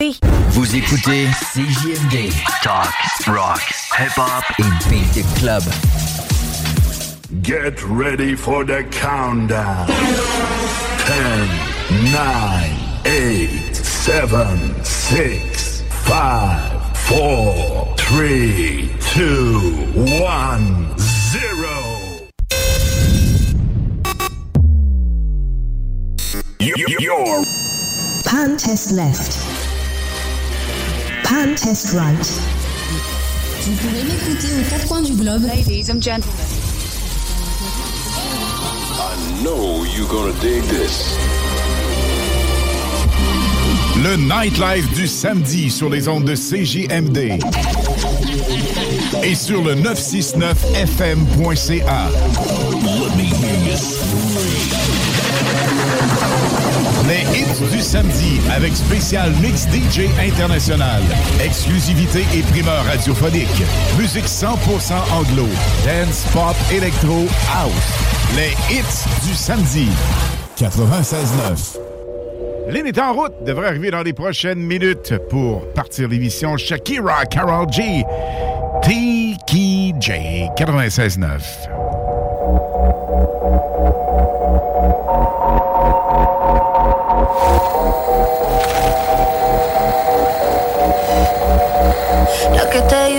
Vous écoutez CJMD, Talk, Rock, Hip Hop et Beat the Club. Get ready for the countdown. 10, 9, 8, 7, 6, 5, 4, 3, 2, 1, 0. You're Pan test left. Pan test right. Vous pouvez m'écouter aux quatre coins du globe. Ladies and gentlemen. I know you're gonna dig this. Le nightlife du samedi sur les ondes de CJMD et sur le 969fm.ca. Les hits du samedi avec spécial mix DJ international, exclusivité et primeur radiophonique, musique 100% anglo, dance, pop, électro, house. Les hits du samedi. 96.9. Lynn est en route, devrait arriver dans les prochaines minutes pour partir l'émission Shakira Carol G. Tiki J 96.9.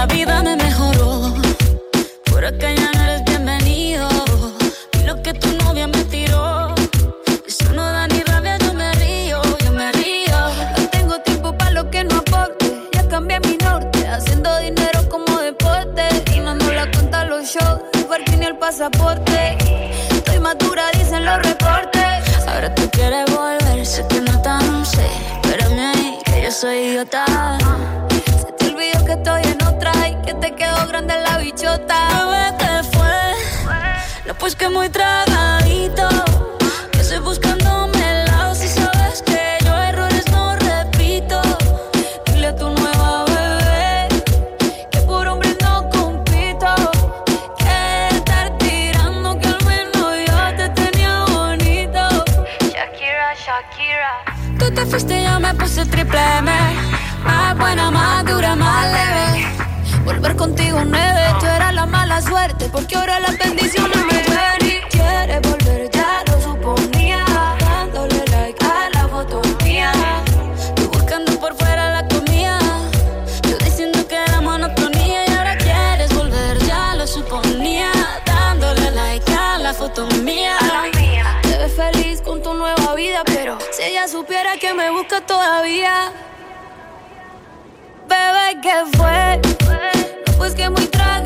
la vida me mejoró. Por acá ya no eres bienvenido. Y lo que tu novia me tiró. Eso no da ni rabia, yo me río, yo me río. No tengo tiempo para lo que no aporte. Ya cambié mi norte, haciendo dinero como deporte. Y no la cuenta los shows, parking ni el pasaporte. Estoy madura, dicen los reportes. Ahora tú quieres volver, sé que no tan sé. Espérame ahí, que yo soy idiota. Grande la bichota. Bebé, ¿qué fue? No, pues que muy tragadito. Contigo nueve, tú eras la mala suerte. Porque ahora las bendiciones me ven y quieres volver, ya lo suponía. Dándole like a la foto mía. Tú buscando por fuera la comida. Yo diciendo que era monotonía. Y ahora quieres volver, ya lo suponía. Dándole like a la foto mía. Te ves feliz con tu nueva vida, pero si ella supiera que me busca todavía. Bebé, ¿qué fue? Pues que muy tragadito.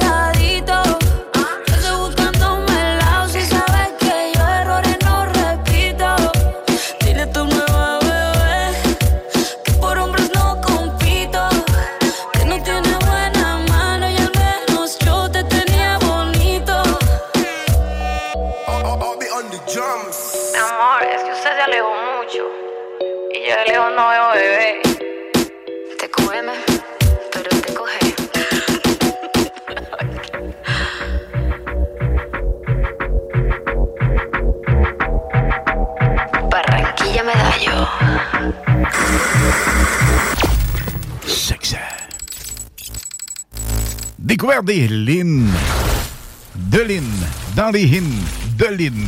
Sexy. Découverte des Lynn. De Lynn. Dans les hymnes de Lynn.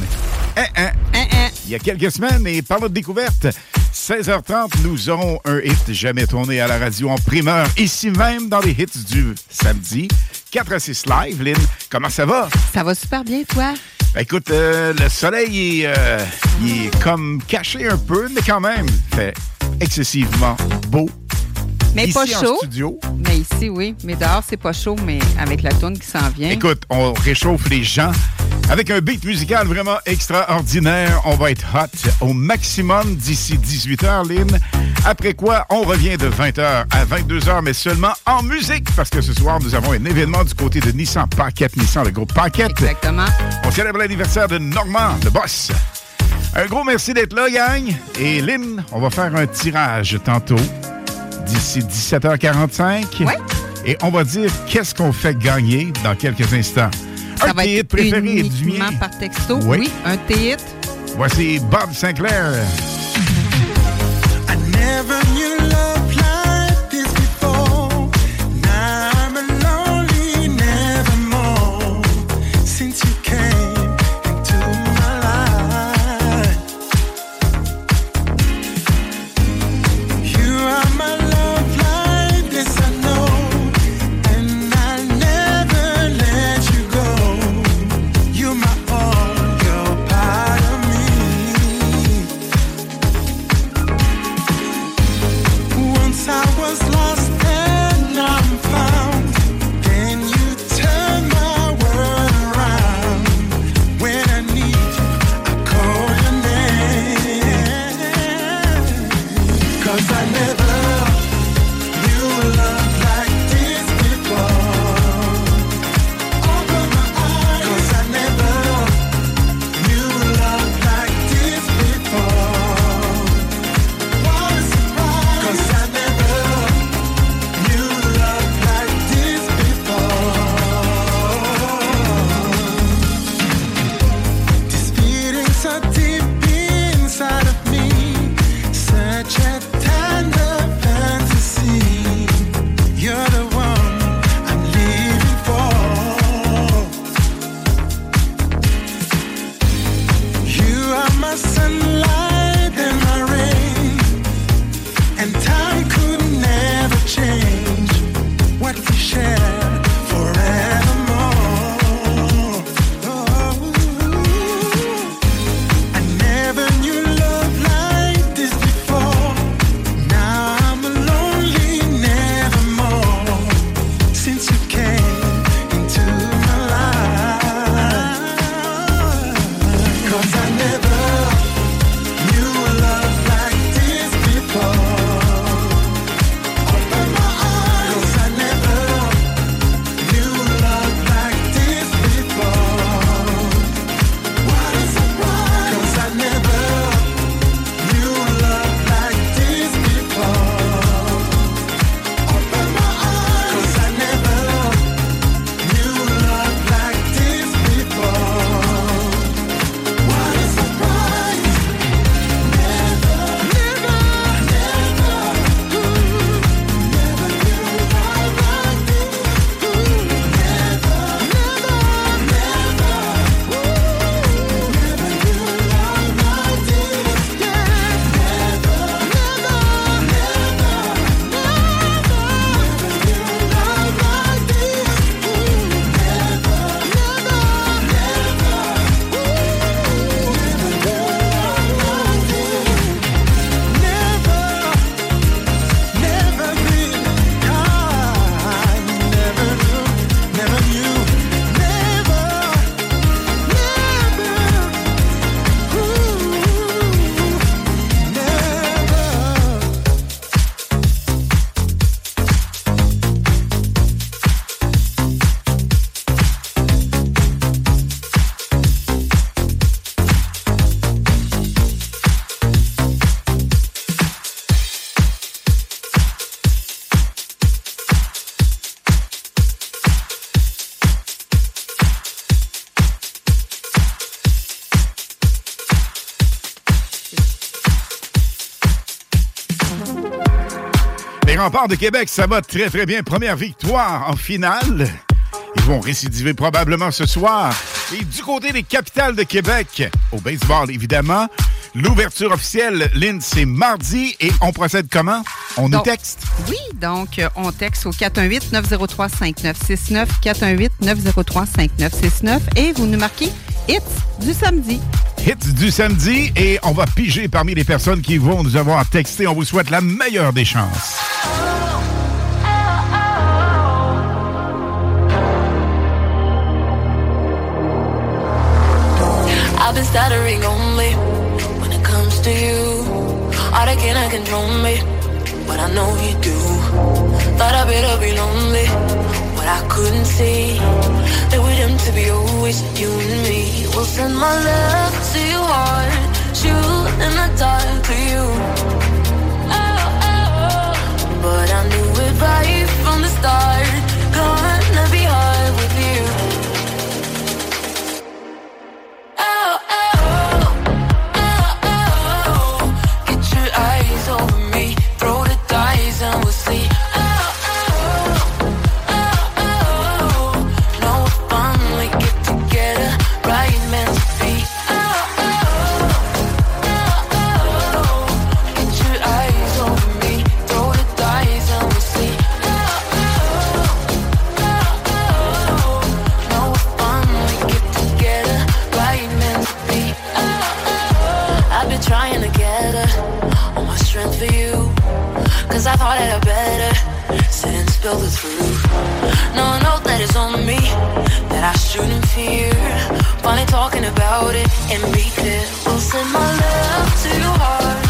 Hein, hein, hein, hein. Il y a quelques semaines, et par notre découverte, 16h30, nous aurons un hit jamais tourné à la radio en primeur, ici même dans les hits du samedi. 4 à 6 live, Lynn. Comment ça va? Ça va super bien, toi? Ben, écoute, euh, le soleil est, euh, il est comme caché un peu, mais quand même, fait excessivement beau. Mais ici pas en chaud. studio. Mais ici, oui. Mais dehors, c'est pas chaud, mais avec la tourne qui s'en vient. Écoute, on réchauffe les gens avec un beat musical vraiment extraordinaire. On va être hot au maximum d'ici 18h, Lynn. Après quoi, on revient de 20h à 22h, mais seulement en musique, parce que ce soir, nous avons un événement du côté de Nissan Paquette, Nissan, le groupe Paquette. Exactement. On célèbre l'anniversaire de Normand, le boss. Un gros merci d'être là, gang. Et Lynn, on va faire un tirage tantôt, d'ici 17h45. Ouais. Et on va dire qu'est-ce qu'on fait gagner dans quelques instants. Ça un va être préféré du mien. par texto. Oui. Oui, un hit. Voici Bob Sinclair. I never knew remparts de Québec, ça va très, très bien. Première victoire en finale. Ils vont récidiver probablement ce soir. Et du côté des capitales de Québec, au baseball, évidemment, l'ouverture officielle, Lynn, c'est mardi. Et on procède comment? On nous texte? Oui, donc euh, on texte au 418-903-5969, 418-903-5969 et vous nous marquez hits du samedi. Hits du samedi et on va piger parmi les personnes qui vont nous avoir texté. On vous souhaite la meilleure des chances. I couldn't see that we're doomed to be always you and me. We'll send my love to your heart, shoot in the dark to you. Oh, oh, oh. But I knew it right from the start. Spill the truth. No, no, that it's on me that I shouldn't fear. Finally talking about it and be clear. We'll send my love to your heart,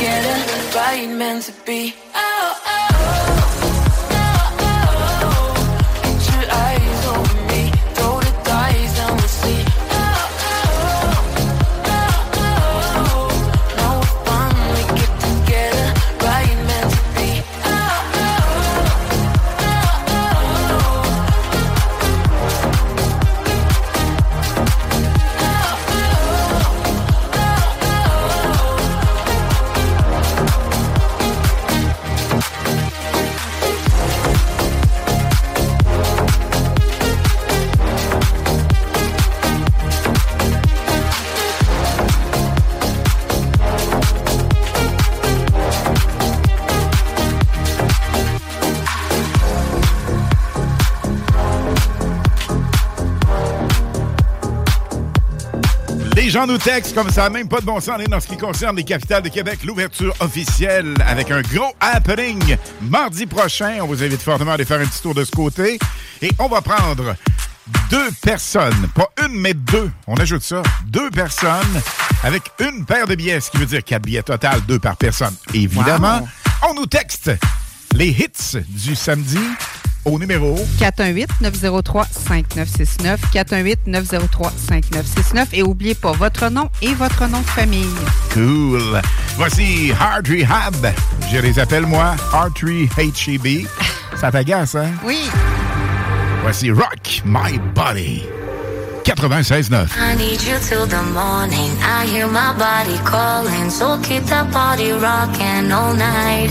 together, right meant to gens nous textent comme ça, même pas de bon sens aller dans ce qui concerne les capitales de Québec. L'ouverture officielle avec un gros happening mardi prochain. On vous invite fortement à aller faire un petit tour de ce côté. Et on va prendre deux personnes, pas une, mais deux. On ajoute ça. Deux personnes avec une paire de billets, ce qui veut dire quatre billets total, deux par personne. Évidemment, on nous texte les hits du samedi au numéro 418-903-5969. 418-903-5969. Et n'oubliez pas votre nom et votre nom de famille. Cool. Voici Hard Rehab. Je les appelle, moi, Hard HEB. Ça t'agace, hein? Oui. Voici Rock My Body. 96.9. I need you till the morning. I hear my body calling. So keep that body rocking all night.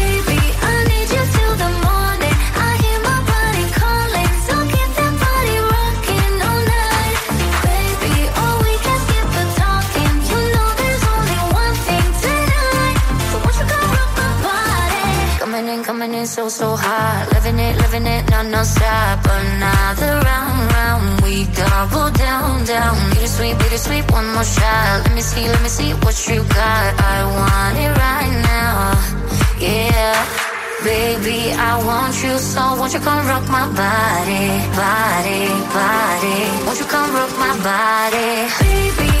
So, so hot. Living it, living it, non, non stop. Another round, round. We double down, down. Bittersweet, bittersweet, one more shot. Let me see, let me see what you got. I want it right now. Yeah. Baby, I want you so won't you come rock my body, body, body. Won't you come rock my body? Baby,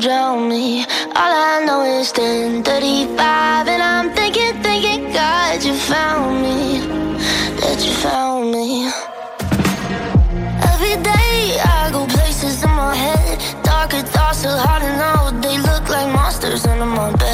Drown me. All I know is 10:35 and I'm thinking, thinking, God, you found me. That you found me. Every day I go places in my head. Darker thoughts are hard to know. They look like monsters under my bed.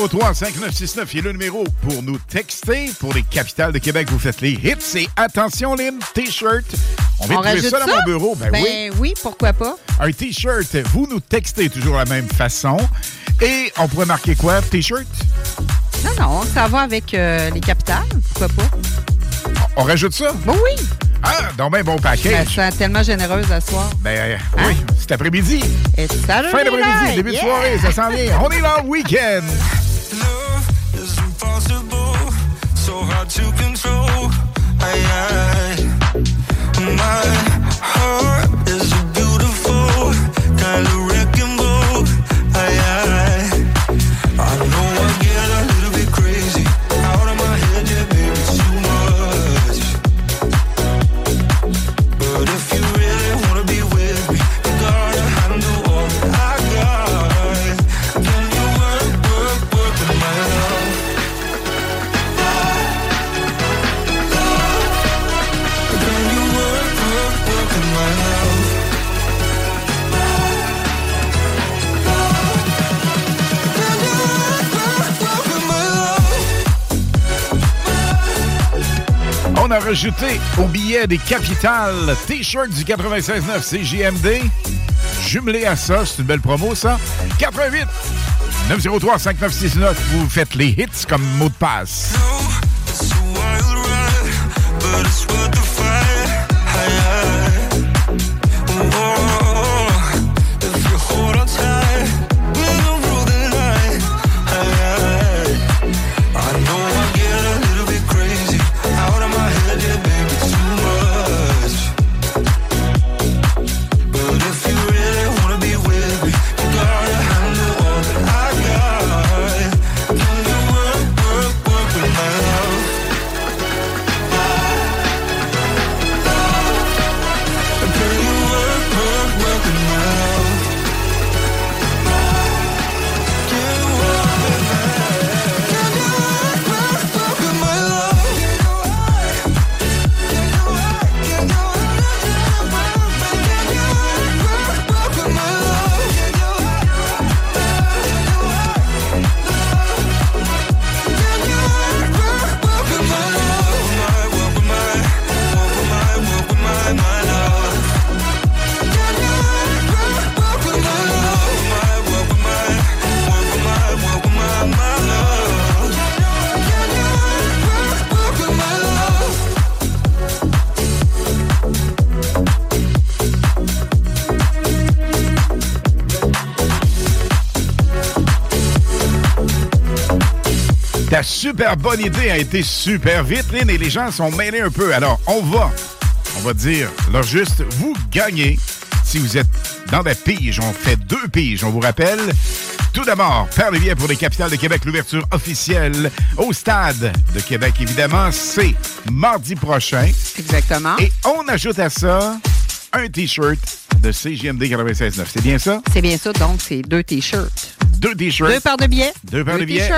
88 903 5969 est le numéro pour nous texter. Pour les capitales de Québec, vous faites les hits. Et attention, Lynn, T-shirt. On va On trouver ça, dans mon bureau. Ben, oui. Ben oui, pourquoi pas? Un T-shirt, vous nous textez toujours de la même façon. Et on pourrait marquer quoi? T-shirt? Non, non, ça va avec euh, les capitales. Pourquoi pas? On rajoute ça? Ben oui. Ah, donc ben bon Je me sens tellement généreuse à soir. Ben euh, oui, cet après-midi. Fin d'après-midi, début de soirée, ça s'en vient. On est là, week-end. Rajouté au billet des capitales T-shirt du 96.9 CJMD. Jumelé à ça, c'est une belle promo, ça. 88 903 5969. Vous faites les hits comme mot de passe. Super bonne idée a été super vite, Lynn, et les gens sont mêlés un peu. Alors, on va, on va dire, leur juste, vous gagnez si vous êtes dans la pige. On fait deux piges, on vous rappelle. Tout d'abord, faire les billets pour les capitales de Québec, l'ouverture officielle au Stade de Québec, évidemment, c'est mardi prochain. Exactement. Et on ajoute à ça un T-shirt de CGMD 96.9. C'est bien ça? C'est bien ça, donc c'est deux T-shirts. Deux T-shirts. Deux paires de billets. Deux paires de billets.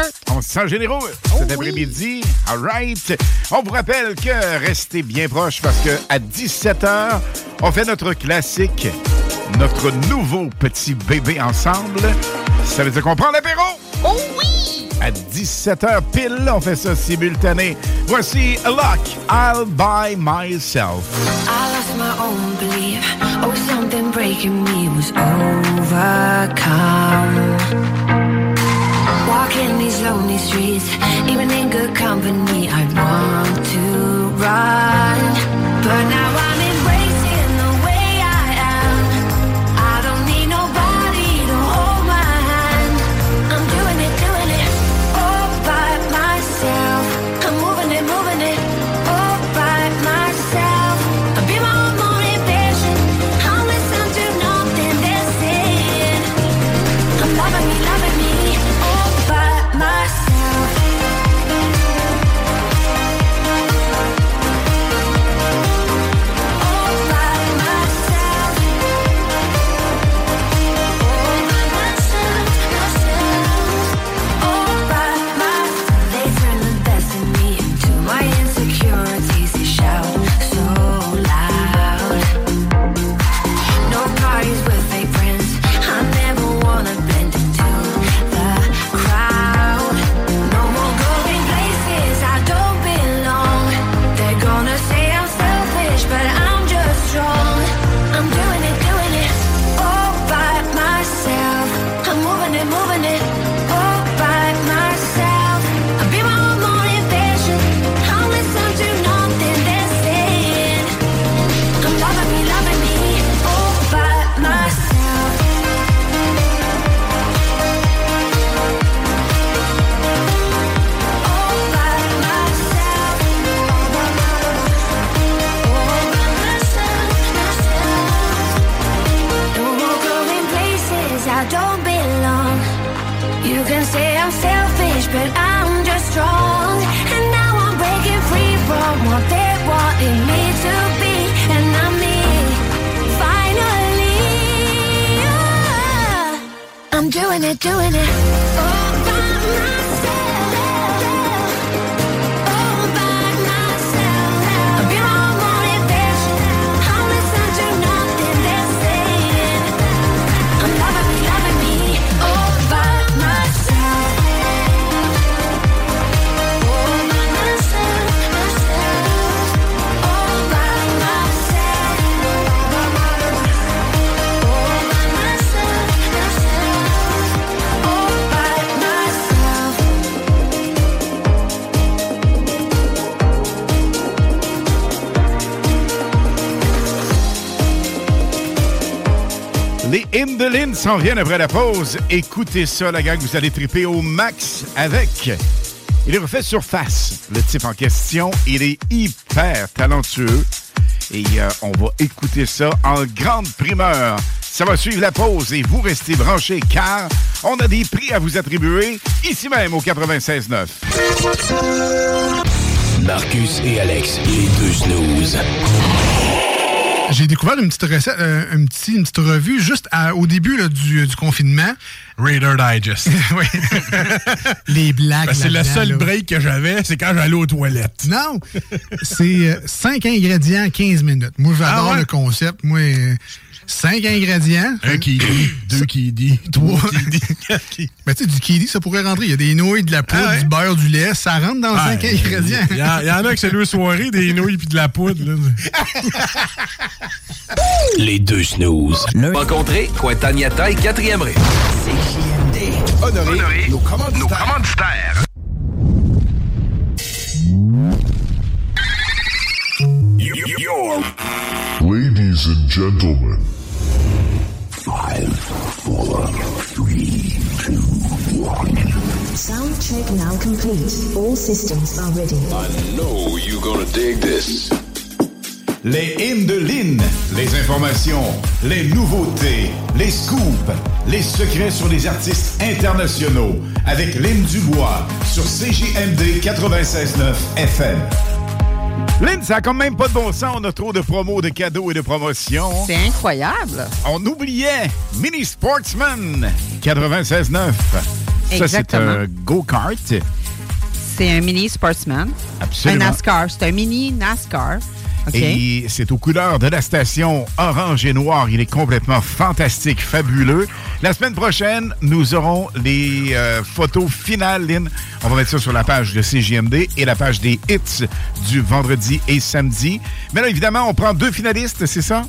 Sent généreux cet après-midi. All right. On vous rappelle que restez bien proches parce que à 17h, on fait notre classique, notre nouveau petit bébé ensemble. Ça veut dire qu'on prend l'apéro? Oh oui! À 17h pile, on fait ça simultané. Voici A Lock, I'll Buy Myself. I lost my own belief. Oh, something breaking me was overcome. Streets, even in good company, I want to run. But now s'en viennent après la pause. Écoutez ça, la gang, vous allez triper au max avec. Il est refait surface. Le type en question, il est hyper talentueux. Et euh, on va écouter ça en grande primeur. Ça va suivre la pause et vous restez branchés car on a des prix à vous attribuer ici même au 96.9. Marcus et Alex, les deux snooze. J'ai découvert une petite recette, euh, un petit- une petite revue juste à- au début là, du, du confinement. Raider Digest. oui. Les blagues. Ben, c'est le seul là. break que j'avais, c'est quand j'allais aux toilettes. Non! C'est 5 ingrédients, 15 minutes. Moi, j'adore Ah ouais? le concept. Moi, 5 ingrédients. Un qui dit, deux qui dit, trois qui Ben, tu sais, du kiwi, ça pourrait rentrer. Il y a des nouilles, de la poudre, Ah ouais? du beurre, du lait. Ça rentre dans 5 Ouais, ingrédients. Il y, en- il y en a que c'est deux soirées, des nouilles puis de la poudre. là. Les deux snooze. Rencontrez Cointagnata et 4e Ré. Honoré, nos commanditaires. You- you- Your Ladies and gentlemen, five, four, three, two, one. Sound check now complete. All systems are ready. I know you're gonna dig this. Les hymnes de Lynn, les informations, les nouveautés, les scoops, les secrets sur les artistes internationaux avec Lynn Dubois sur CJMD 96.9 FM. Lynn, ça a quand même pas de bon sens. On a trop de promos, de cadeaux et de promotions. C'est incroyable. On oubliait Mini Sportsman 96.9. Ça, c'est un go-kart. C'est un mini sportsman. Absolument. Un NASCAR. C'est un mini NASCAR. Et c'est aux couleurs de la station orange et noir. Il est complètement fantastique, fabuleux. La semaine prochaine, nous aurons les euh, photos finales, Lynn. On va mettre ça sur la page de CGMD et la page des hits du vendredi et samedi. Mais là, évidemment, on prend deux finalistes, c'est ça?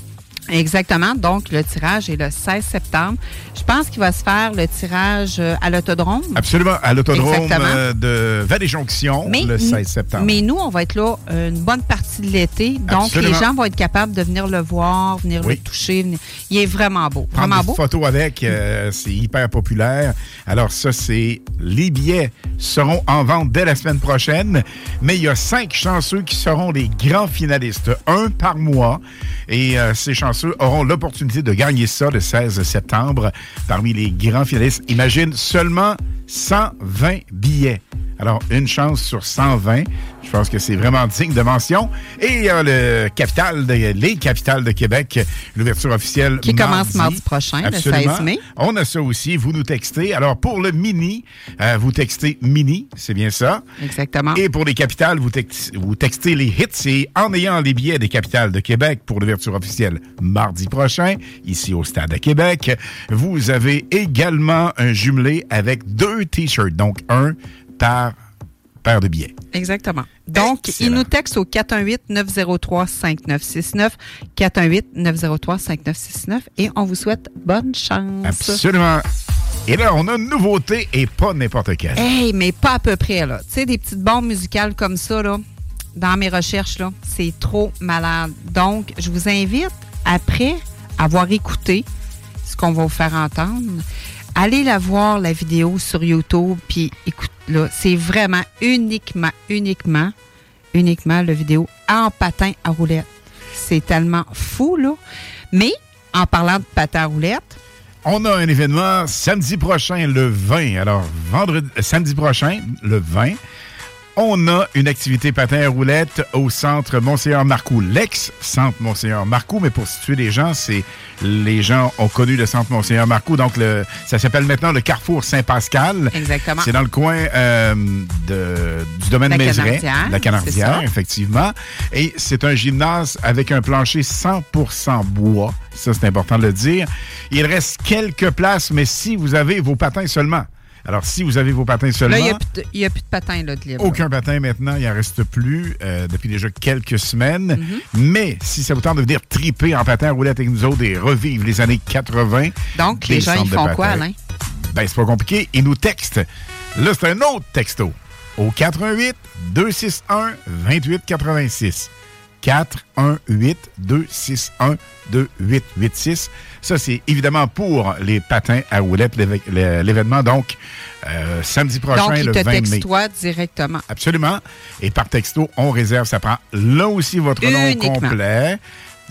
Exactement. Donc, le tirage est le 16 septembre. Je pense qu'il va se faire le tirage euh, à l'autodrome. Absolument, à l'autodrome euh, de Vallée-Jonction le 16 septembre. Mais nous, on va être là euh, une bonne partie de l'été. Donc, Absolument. les gens vont être capables de venir le voir, venir Oui. le toucher. venir- Il est vraiment beau. prendre Vraiment des beau. photos avec, euh, c'est hyper populaire. Alors ça, c'est les billets seront en vente dès la semaine prochaine, mais il y a cinq chanceux qui seront les grands finalistes, un par mois, et euh, ces chanceux auront l'opportunité de gagner ça le 16 septembre parmi les grands finalistes. Imagine seulement 120 billets. Alors, une chance sur 120. Je pense que c'est vraiment digne de mention. Et il y a le capital de, les capitales de Québec, l'ouverture officielle Qui commence mardi prochain, le Absolument. 16 mai. On a ça aussi. Vous nous textez. Alors, pour le mini, euh, vous textez mini, c'est bien ça. Exactement. Et pour les capitales, vous, tex- vous textez les hits. Et en ayant les billets des capitales de Québec pour l'ouverture officielle mardi prochain, ici au Stade de Québec, vous avez également un jumelé avec deux T-shirts. Donc, un par paire de billets. Exactement. Donc, Excellent. il nous texte au 418-903-5969. 418-903-5969. Et on vous souhaite bonne chance. Absolument. Et là, on a une nouveauté et pas n'importe quelle. Hey, mais pas à peu près, là. Tu sais, des petites bombes musicales comme ça, là, dans mes recherches, là, c'est trop malade. Donc, je vous invite, après avoir écouté ce qu'on va vous faire entendre, allez la voir, la vidéo sur YouTube, puis écoute, là, c'est vraiment uniquement, uniquement, uniquement la vidéo en patin à roulette. C'est tellement fou, là. Mais, en parlant de patin à roulette, On a un événement samedi prochain, le 20. Alors, vendredi, euh, samedi prochain, le 20, on a une activité patin à roulettes au centre Monseigneur Marcoux, l'ex-centre Monseigneur Marcoux. Mais pour situer les gens, c'est les gens ont connu le centre Monseigneur Marcoux. Donc, le, ça s'appelle maintenant le Carrefour Saint-Pascal. Exactement. C'est dans le coin euh, de- du domaine La Canardière, la Canardière, effectivement. Et c'est un gymnase avec un plancher 100% bois. Ça, c'est important de le dire. Il reste quelques places, mais si vous avez vos patins seulement. Alors, si vous avez vos patins seulement. Là, il n'y a, plus de- il y a plus de patins là, de libre. Aucun patin maintenant, il n'en reste plus euh, depuis déjà quelques semaines. Mm-hmm. Mais si ça vous tente de venir triper en patin à roulettes avec nous autres et revivre les années 80. Donc, les gens, ils font quoi, Alain? Ben, c'est pas compliqué. Ils nous textent. Là, c'est un autre texto. Au 418 261 2886. 418 261 2886. Ça, c'est évidemment pour les patins à roulettes, l'événement. Donc, euh, samedi prochain, Donc, le te 20 mai. toi directement. Absolument. Et par texto, on réserve. Ça prend là aussi votre nom complet.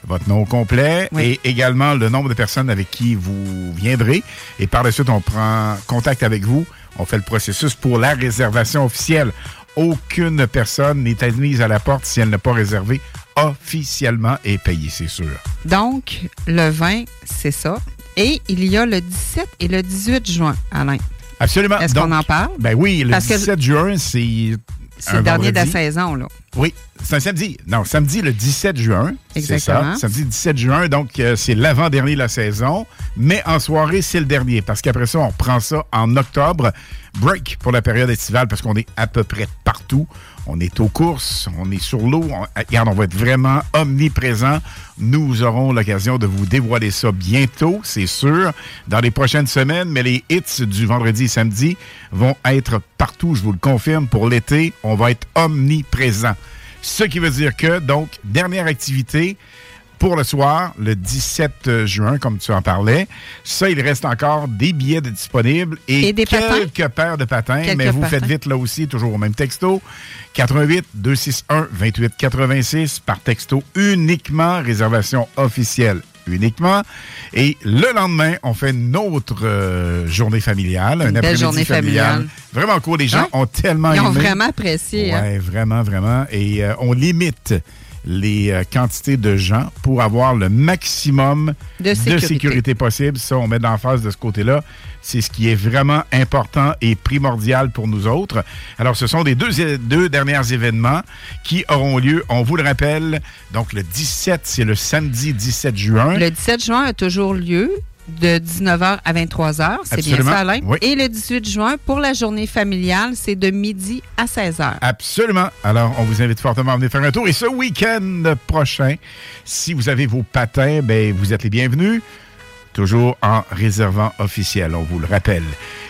Votre nom complet et également le nombre de personnes avec qui vous viendrez. Et par la suite, on prend contact avec vous. On fait le processus pour la réservation officielle. Aucune personne n'est admise à la porte si elle n'a pas réservé officiellement et payé, c'est sûr. Donc, le 20, c'est ça. Et il y a le 17 et le 18 juin, Alain. Absolument. Est-ce qu'on en parle? Ben oui, le Parce que 17 juin, c'est. C'est le dernier de la saison, là. Oui, c'est un samedi. Non, samedi le 17 juin. Exactement. ça. Samedi 17 juin, donc euh, c'est l'avant-dernier de la saison. Mais en soirée, c'est le dernier. Parce qu'après ça, on reprend ça en octobre. Break pour la période estivale parce qu'on est à peu près partout. On est aux courses, on est sur l'eau. On, regarde, on va être vraiment omniprésent. Nous aurons l'occasion de vous dévoiler ça bientôt, c'est sûr, dans les prochaines semaines. Mais les hits du vendredi et samedi vont être partout, je vous le confirme. Pour l'été, on va être omniprésent. Ce qui veut dire que, donc, dernière activité pour le soir, le 17 juin, comme tu en parlais. Ça, il reste encore des billets de disponibles et, Et des quelques patins. paires de patins. Quelques mais vous patins. faites vite là aussi, toujours au même texto. 88 261 28 86 par texto uniquement, réservation officielle uniquement. Et le lendemain, on fait une autre euh, journée familiale, un après-midi familial. familiale. Vraiment cool. Les gens Ouais. ont tellement Ils ont aimé. vraiment apprécié. hein? Oui, vraiment, vraiment. Et euh, on limite les euh, quantités de gens pour avoir le maximum De sécurité. possible. Ça, on met d'emphase de ce côté-là. C'est ce qui est vraiment important et primordial pour nous autres. Alors, ce sont les deux derniers événements qui auront lieu, on vous le rappelle, donc le 17, c'est le samedi 17 juin. Le 17 juin a toujours lieu de 19h à 23h. C'est bien ça, Alain? Oui. Et le 18 juin, pour la journée familiale, c'est de midi à 16h. Absolument. Alors, on vous invite fortement à venir faire un tour. Et ce week-end prochain, si vous avez vos patins, ben, vous êtes les bienvenus. Toujours en réservant officiel, on vous le rappelle.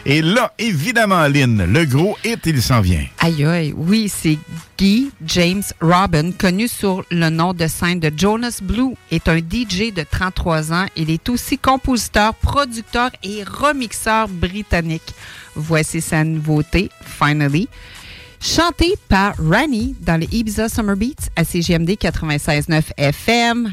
Et là, évidemment, Lynn, le gros hit, il s'en vient. Aïe, aïe, oui, c'est Guy James Robin, connu sous le nom de scène de Jonas Blue, est un DJ de 33 ans. Il est aussi compositeur, producteur et remixeur britannique. Voici sa nouveauté, Finally. Chantée par Rani dans les Ibiza Summer Beats à CGMD 96.9 FM.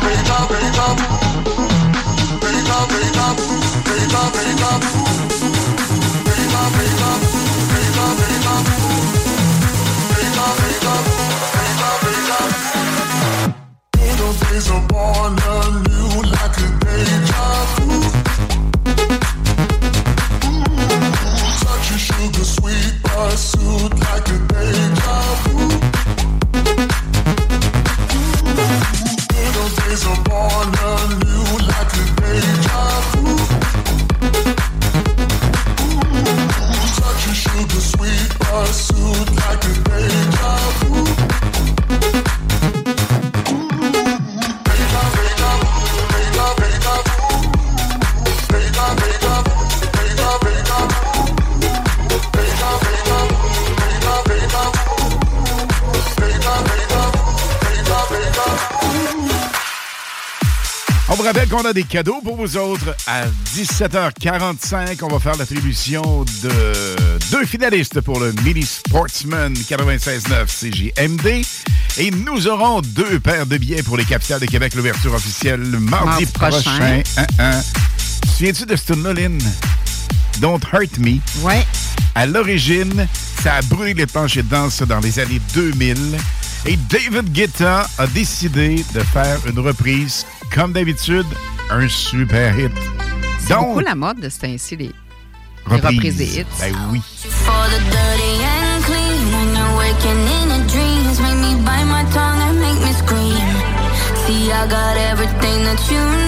break up, break up, break up, break up, break up, break up. des cadeaux pour vous autres. À 17h45, on va faire l'attribution de deux finalistes pour le Mini Sportsman 96.9 CJMD. Et nous aurons deux paires de billets pour les capitales de Québec, l'ouverture officielle mardi, prochain. prochain. Souviens-tu de ce Noline? Don't Hurt Me? Ouais. À l'origine, ça a brûlé les planches de danse dans les années 2000. Et David Guetta a décidé de faire une reprise, comme d'habitude, un super hit. C'est la mode de ce les, reprises des hits. Ben oui. See, I got everything you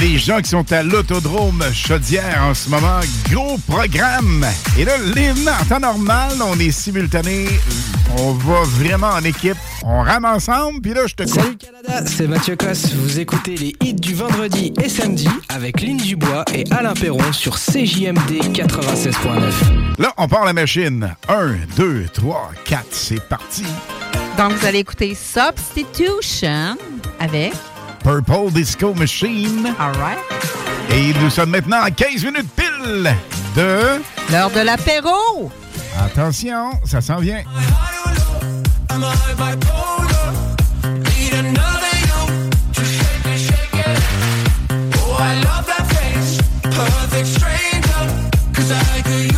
les gens qui sont à l'autodrome Chaudière en ce moment. Gros programme. Et là, les, en temps normal, on est simultané. On va vraiment en équipe. On rame ensemble, puis là, je te coupe. Salut Canada, c'est Mathieu Cosse. Vous écoutez les hits du vendredi et samedi avec Lynn Dubois et Alain Perron sur CJMD 96.9. Là, on part la machine. 1, 2, 3, 4, c'est parti. Donc, vous allez écouter Substitution avec Purple Disco Machine. All right. Et nous sommes maintenant à 15 minutes pile de... L'heure de l'apéro. Attention, ça s'en vient. Oh, I love that face, perfect stranger, cause I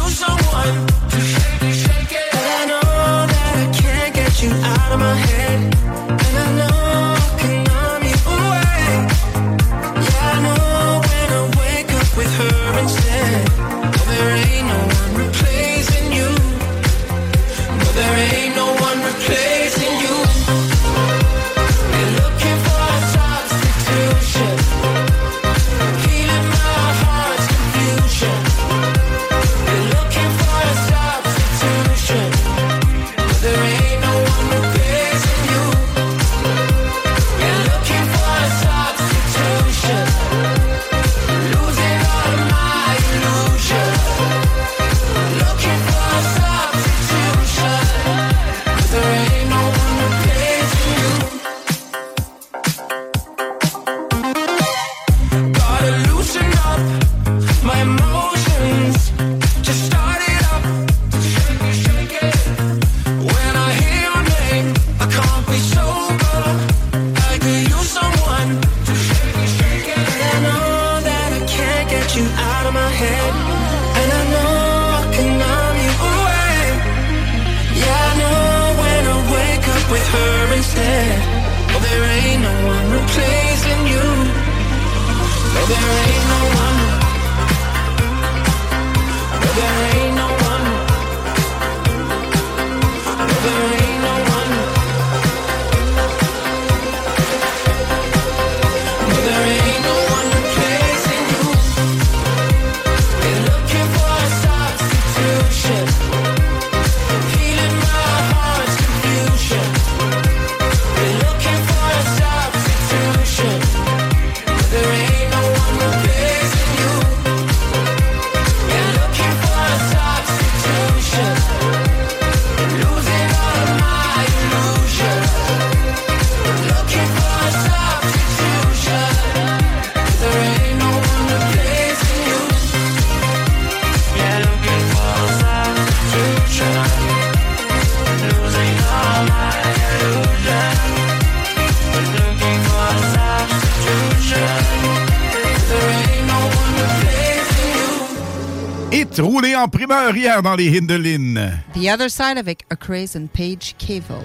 dans les Hindelines. The other side of a craze and Page Cable.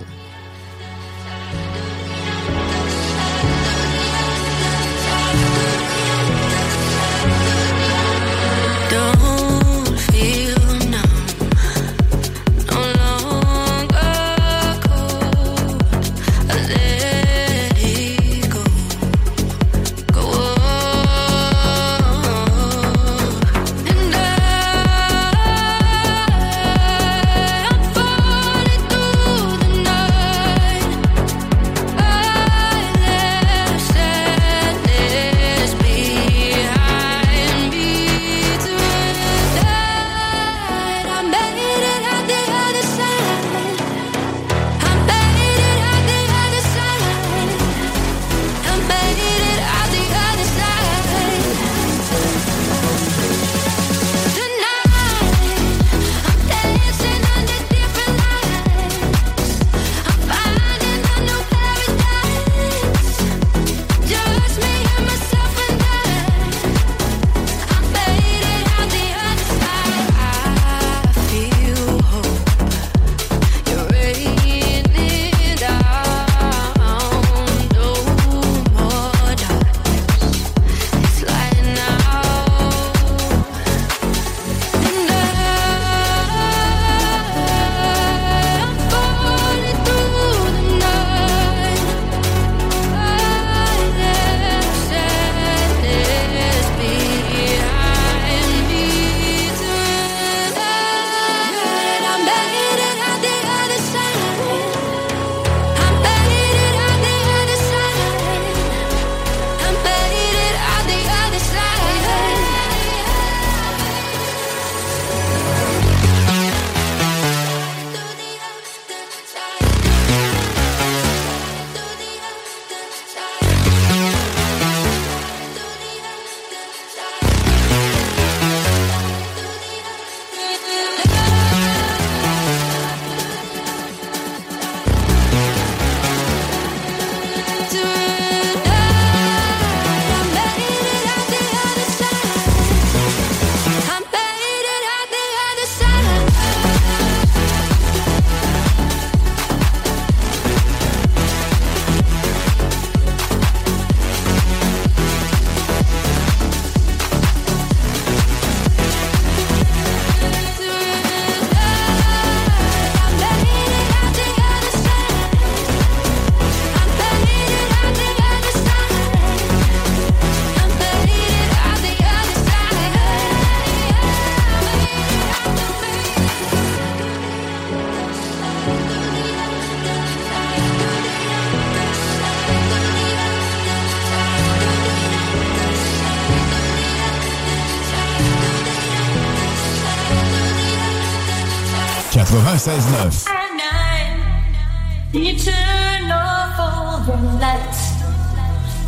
96.9. At night, you turn off all the lights.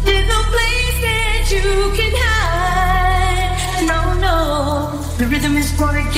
There's no place that you can hide. No, no, the rhythm is gonna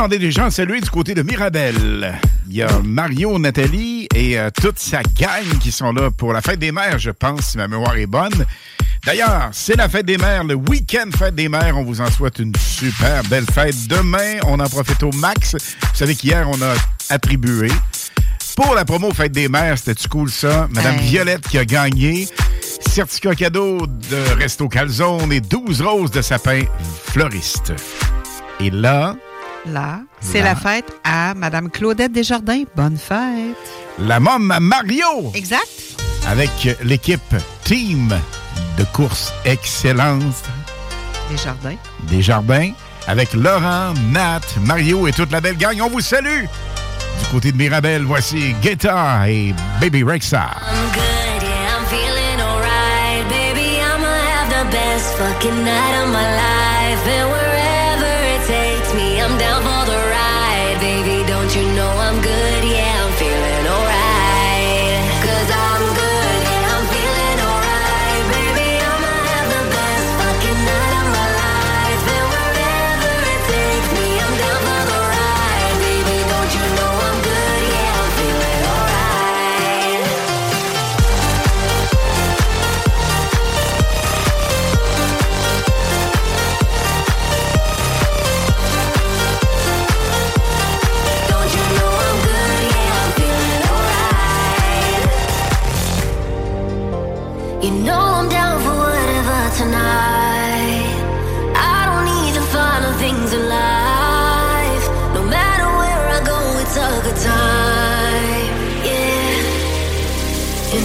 Noms des gens salués du côté de Mirabel. Il y a Mario, Nathalie et euh, toute sa gang qui sont là pour la fête des mères, je pense, si ma mémoire est bonne. D'ailleurs, c'est la fête des mères, le week-end fête des mères. On vous en souhaite une super belle fête. Demain, on en profite au max. Vous savez qu'hier, on a attribué. Pour la promo fête des mères, c'était-tu cool ça? Madame Hey. Violette qui a gagné. Certificat cadeau de Resto Calzone et 12 roses de sapin fleuriste. Et là, Là, c'est la fête à Madame Claudette Desjardins. Bonne fête. la môme à Mario Exact. avec l'équipe Team de course Excellence Desjardins. des Jardins avec Laurent, Nat, Mario et toute la belle gang. On vous salue! Du côté de Mirabel, voici Guetta et Baby Rexa. I'm good, yeah, I'm feeling alright. Baby, I'ma have the best fucking night of my life. And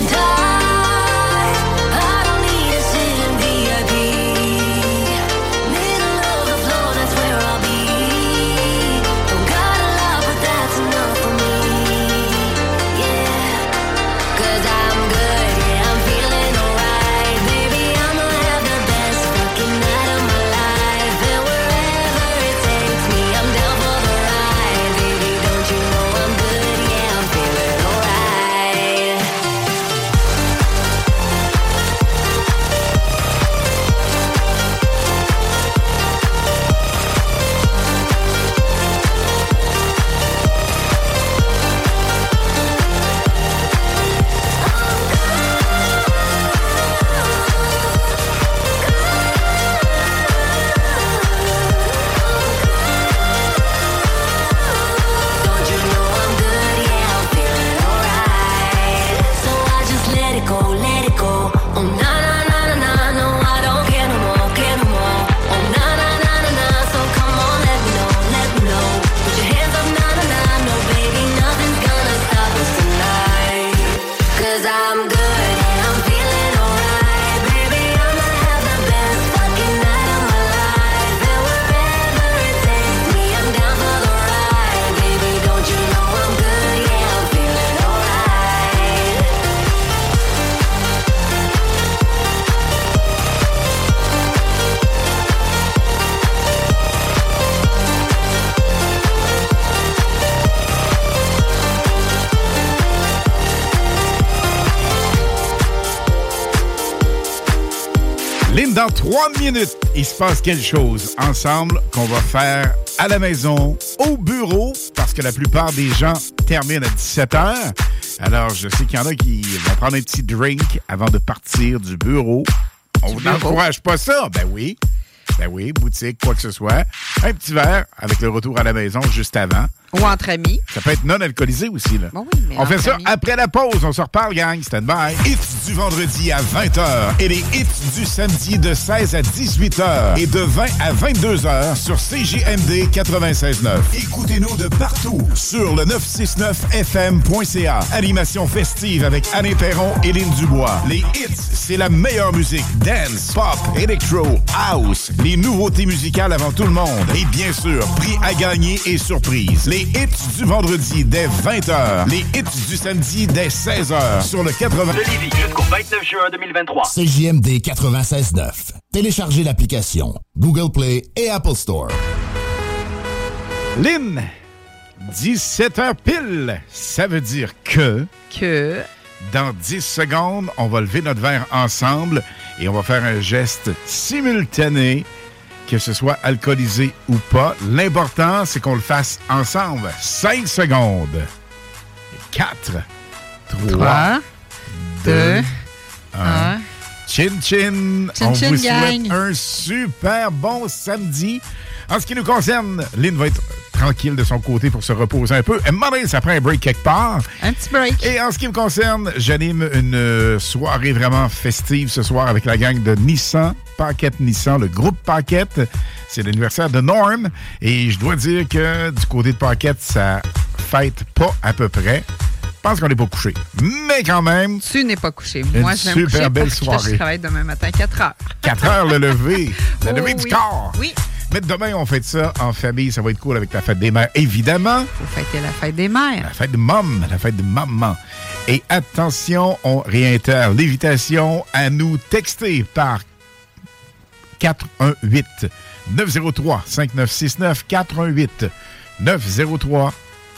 time. Trois minutes, il se passe quelque chose ensemble qu'on va faire à la maison, au bureau, parce que la plupart des gens terminent à 17 h. Alors, je sais qu'il y en a qui vont prendre un petit drink avant de partir du bureau. On n'encourage pas ça? Ben oui. Ben oui, boutique, quoi que ce soit. Un petit verre avec le retour à la maison juste avant. Ou entre amis. Ça peut être non alcoolisé aussi, là. Bon, oui, mais On fait ça amis. après la pause. On se reparle, gang. Stand by. Hits du vendredi à 20h et les hits du samedi de 16 à 18h et de 20 à 22h sur CJMD 96.9. Écoutez-nous de partout sur le 969fm.ca. Animation festive avec Anne Perron et Lynn Dubois. Les hits, c'est la meilleure musique. Dance, pop, electro, house. Les nouveautés musicales avant tout le monde. Et bien sûr, prix à gagner et surprise. Les hits du vendredi dès 20h. Les hits du samedi dès 16h sur le 80. jusqu'au 29 juin 2023. CJMD 96.9. Téléchargez l'application Google Play et Apple Store. Lynn, 17h pile. Ça veut dire que... Que... Dans 10 secondes, on va lever notre verre ensemble et on va faire un geste simultané, que ce soit alcoolisé ou pas. L'important, c'est qu'on le fasse ensemble. 5 secondes. 4, 3, Trois, 2, deux, 1. un. Chin chin. Chin on chin, vous souhaite un super bon samedi. En ce qui nous concerne, Lynn va être tranquille de son côté pour se reposer un peu. Marie, ça prend un break quelque part. Un petit break. Et en ce qui me concerne, j'anime une euh, soirée vraiment festive ce soir avec la gang de Nissan, Paquette Nissan, le groupe Paquette. C'est l'anniversaire de Norm. Et je dois dire que du côté de Paquette, ça fête pas à peu près. Je pense qu'on n'est pas couché. Mais quand même, Tu n'es pas couché. Une Moi, je vais me super coucher belle parce que soirée. Je travaille demain matin à 4 heures. 4 heures le lever. Le Oh lever du corps. Oui. Mais demain, on fait ça en famille. Ça va être cool avec la fête des mères, évidemment. Faut fêter la fête des mères. La fête de mom, la fête de maman. Et attention, on réitère l'invitation à nous texter par 418 903 5969 418 903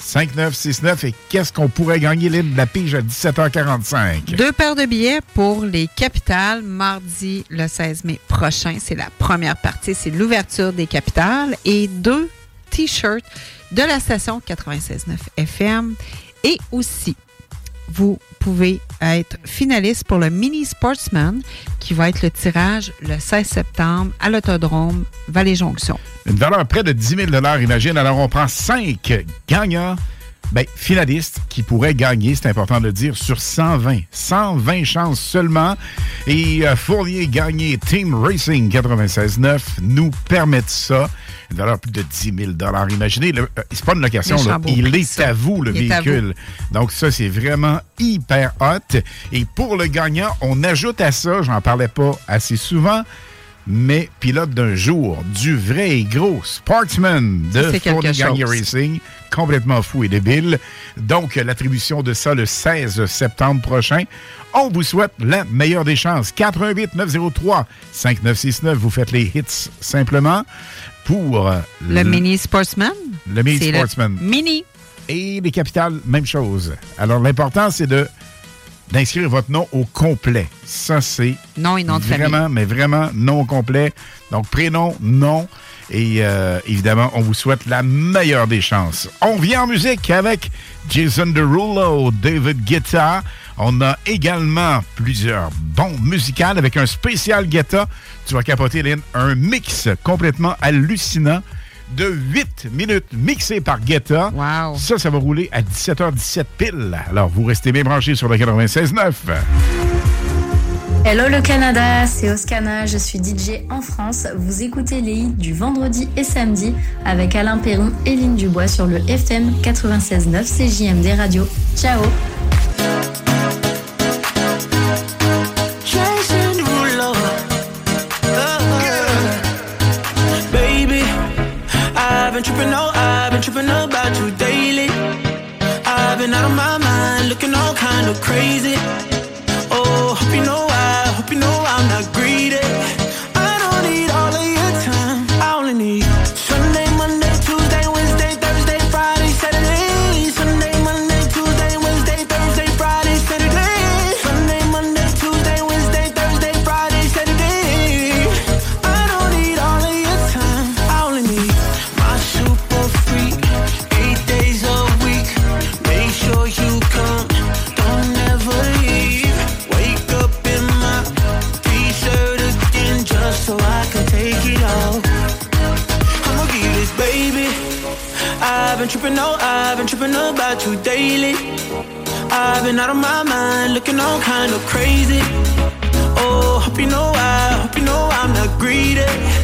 5969 et qu'est-ce qu'on pourrait gagner Lynn, de la pige à 17h45 Deux paires de billets pour les capitales mardi le 16 mai prochain. C'est la première partie, c'est l'ouverture des capitales. Et deux t-shirts de la station 96.9 FM. Et aussi, vous pouvez être finaliste pour le Mini Sportsman qui va être le tirage le 16 septembre à l'Autodrome Vallée-Jonction. Une valeur près de 10 000 imagine. Alors, on prend 5 gagnants, ben, finalistes, qui pourraient gagner, c'est important de le dire, sur 120. 120 chances seulement. Et euh, Fournier gagné Team Racing 96.9 nous permettent ça. Une valeur plus de 10 000 Imaginez, euh, c'est pas une location, là. il est à vous, le Il véhicule. Donc, ça, c'est vraiment hyper hot. Et pour le gagnant, on ajoute à ça, j'en parlais pas assez souvent, mais pilote d'un jour, du vrai et gros Sportsman de Fournier Gagné. Racing, complètement fou et débile. Donc, l'attribution de ça le 16 septembre prochain. On vous souhaite la meilleure des chances. 88 903 5969, vous faites les hits simplement pour Le Mini Sportsman? le Mini le Sportsman. Mini. Et les capitales, même chose. Alors, l'important, c'est de d'inscrire votre nom au complet. Ça, c'est Nom et nom de vraiment, famille. mais vraiment nom au complet. Donc, prénom, nom. Et euh, évidemment, on vous souhaite la meilleure des chances. On vient en musique avec Jason Derulo, David Guetta. On a également plusieurs bons musicales avec un spécial Guetta. Tu vas capoter, Lynn. Un mix complètement hallucinant de 8 minutes mixé par Guetta. Wow. Ça, ça va rouler à 17h17 pile. Alors, vous restez bien branchés sur le 96.9. Hello le Canada, c'est Oscana, je suis DJ en France. Vous écoutez les hits du vendredi et samedi avec Alain Perron et Lynn Dubois sur le FM 96.9 CJMD Radio. Ciao been tripping, oh, I've been tripping about you daily. I've been out of my mind, looking all kind of crazy. Been out of my mind, looking all kind of crazy. Oh, hope you know I, hope you know I'm not greedy.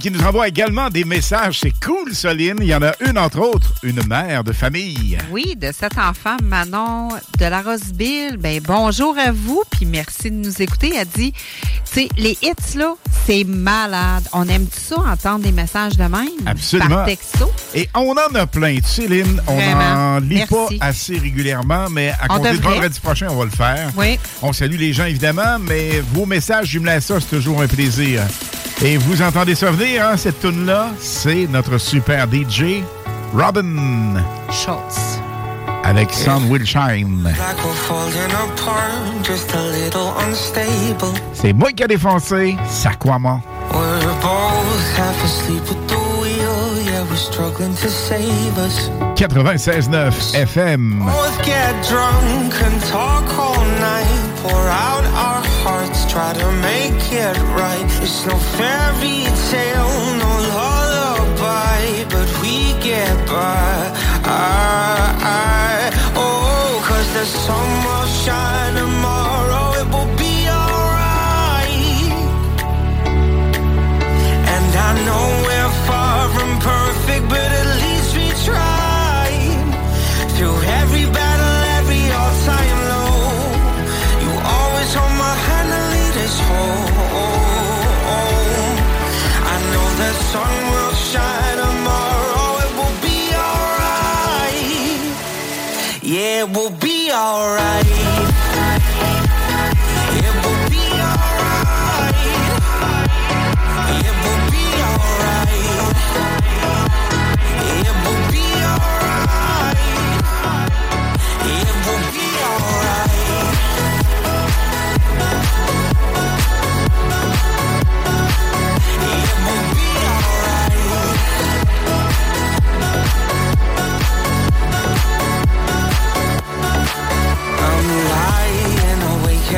Qui nous envoient également des messages. C'est cool, Soline. Il y en a une, entre autres, une mère de famille. Oui, de cet enfant, Manon de la Roseville. Ben, bonjour à vous, puis merci de nous écouter. Elle dit, tu sais, les hits, là, c'est malade. On aime ça, entendre des messages de même? Absolument. Par texto. Et on en a plein. Lynn, on n'en lit Merci. pas assez régulièrement, mais à compter de vendredi prochain, on va le faire. Oui. On salue les gens, évidemment, mais vos messages jumelés à ça, c'est toujours un plaisir. Et vous entendez ça venir, hein, cette tune-là? C'est notre super DJ, Robin. Schultz. Avec Sun Will Shine. Like we're falling apart, just a little unstable. C'est moi qui ai défoncé, Saquama. We're both half asleep the 96.9 FM. Both get drunk and talk perfect, but at least we tried. Through every battle, every all-time low, you always hold my hand and lead us home. I know the sun will shine tomorrow, it will be alright. Yeah, it will be alright.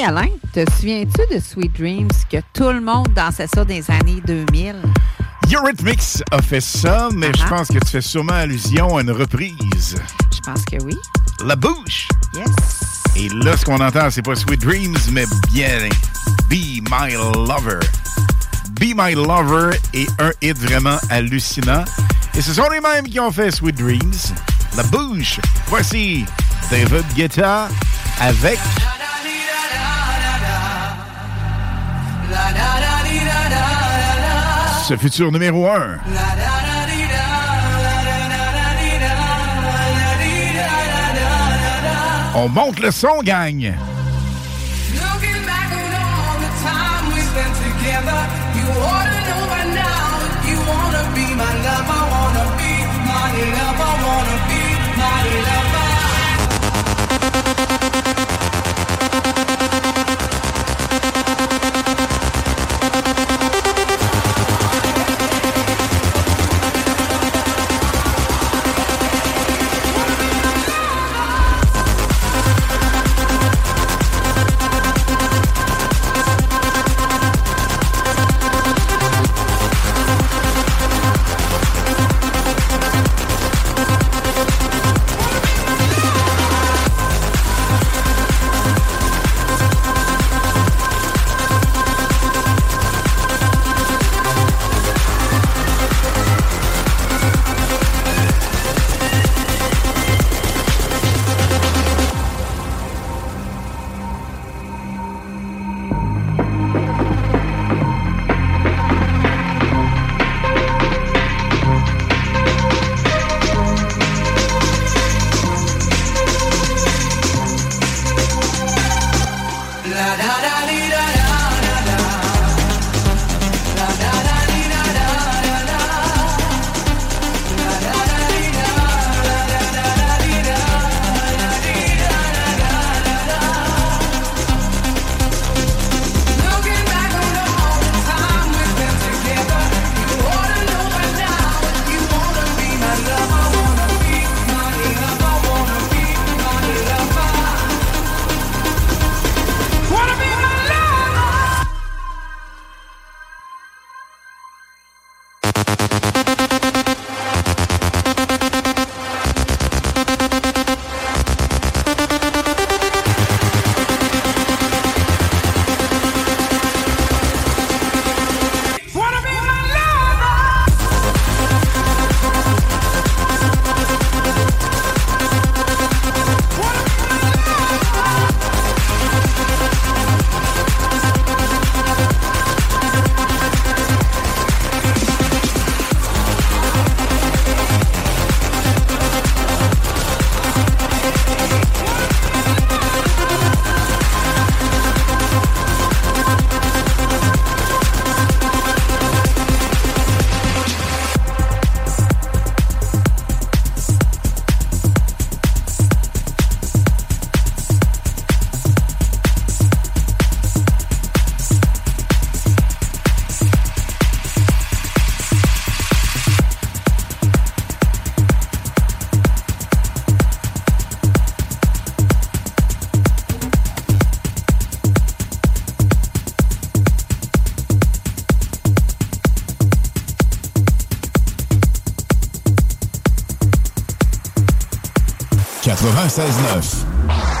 Hey Alain, te souviens-tu de Sweet Dreams que tout le monde dansait ça dans les années 2000? Eurythmics a fait ça, mais je pense que tu fais sûrement allusion à une reprise. Je pense que oui. La bouche. Yes. Et là, ce qu'on entend, c'est pas Sweet Dreams, mais bien Be My Lover. Be My Lover est un hit vraiment hallucinant. Et ce sont les mêmes qui ont fait Sweet Dreams. La bouche. Voici David Guetta avec ce futur numéro 1. On monte le son, gang.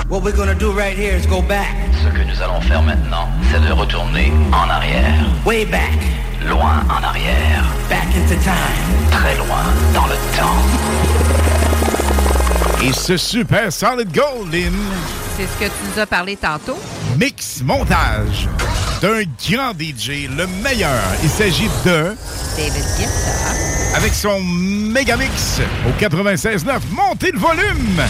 What we're gonna do right here is go back. Ce que nous allons faire maintenant, c'est de retourner en arrière. Way back. Loin en arrière. Back into time. Très loin dans le temps. Et ce super solid gold, Lynn. C'est ce que tu nous as parlé tantôt. Mix montage d'un grand DJ, le meilleur. Il s'agit de... David Guetta. Avec son Megamix au 96.9. Montez le volume!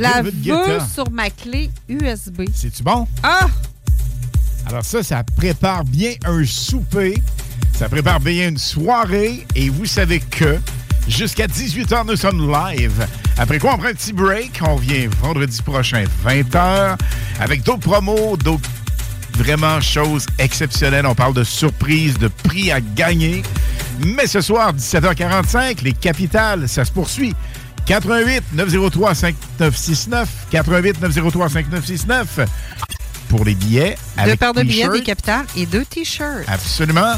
La veux sur ma clé USB. C'est-tu bon? Ah! Alors ça, ça prépare bien un souper, ça prépare bien une soirée, et vous savez que jusqu'à 18h, nous sommes live. Après quoi, on prend un petit break, on vient vendredi prochain, 20h, avec d'autres promos, d'autres vraiment choses exceptionnelles. On parle de surprises, de prix à gagner. Mais ce soir, 17h45, les capitales, ça se poursuit. 88 903 5969 88 903 5969 pour les billets. Deux paires de billets des capitales et deux t-shirts. Absolument.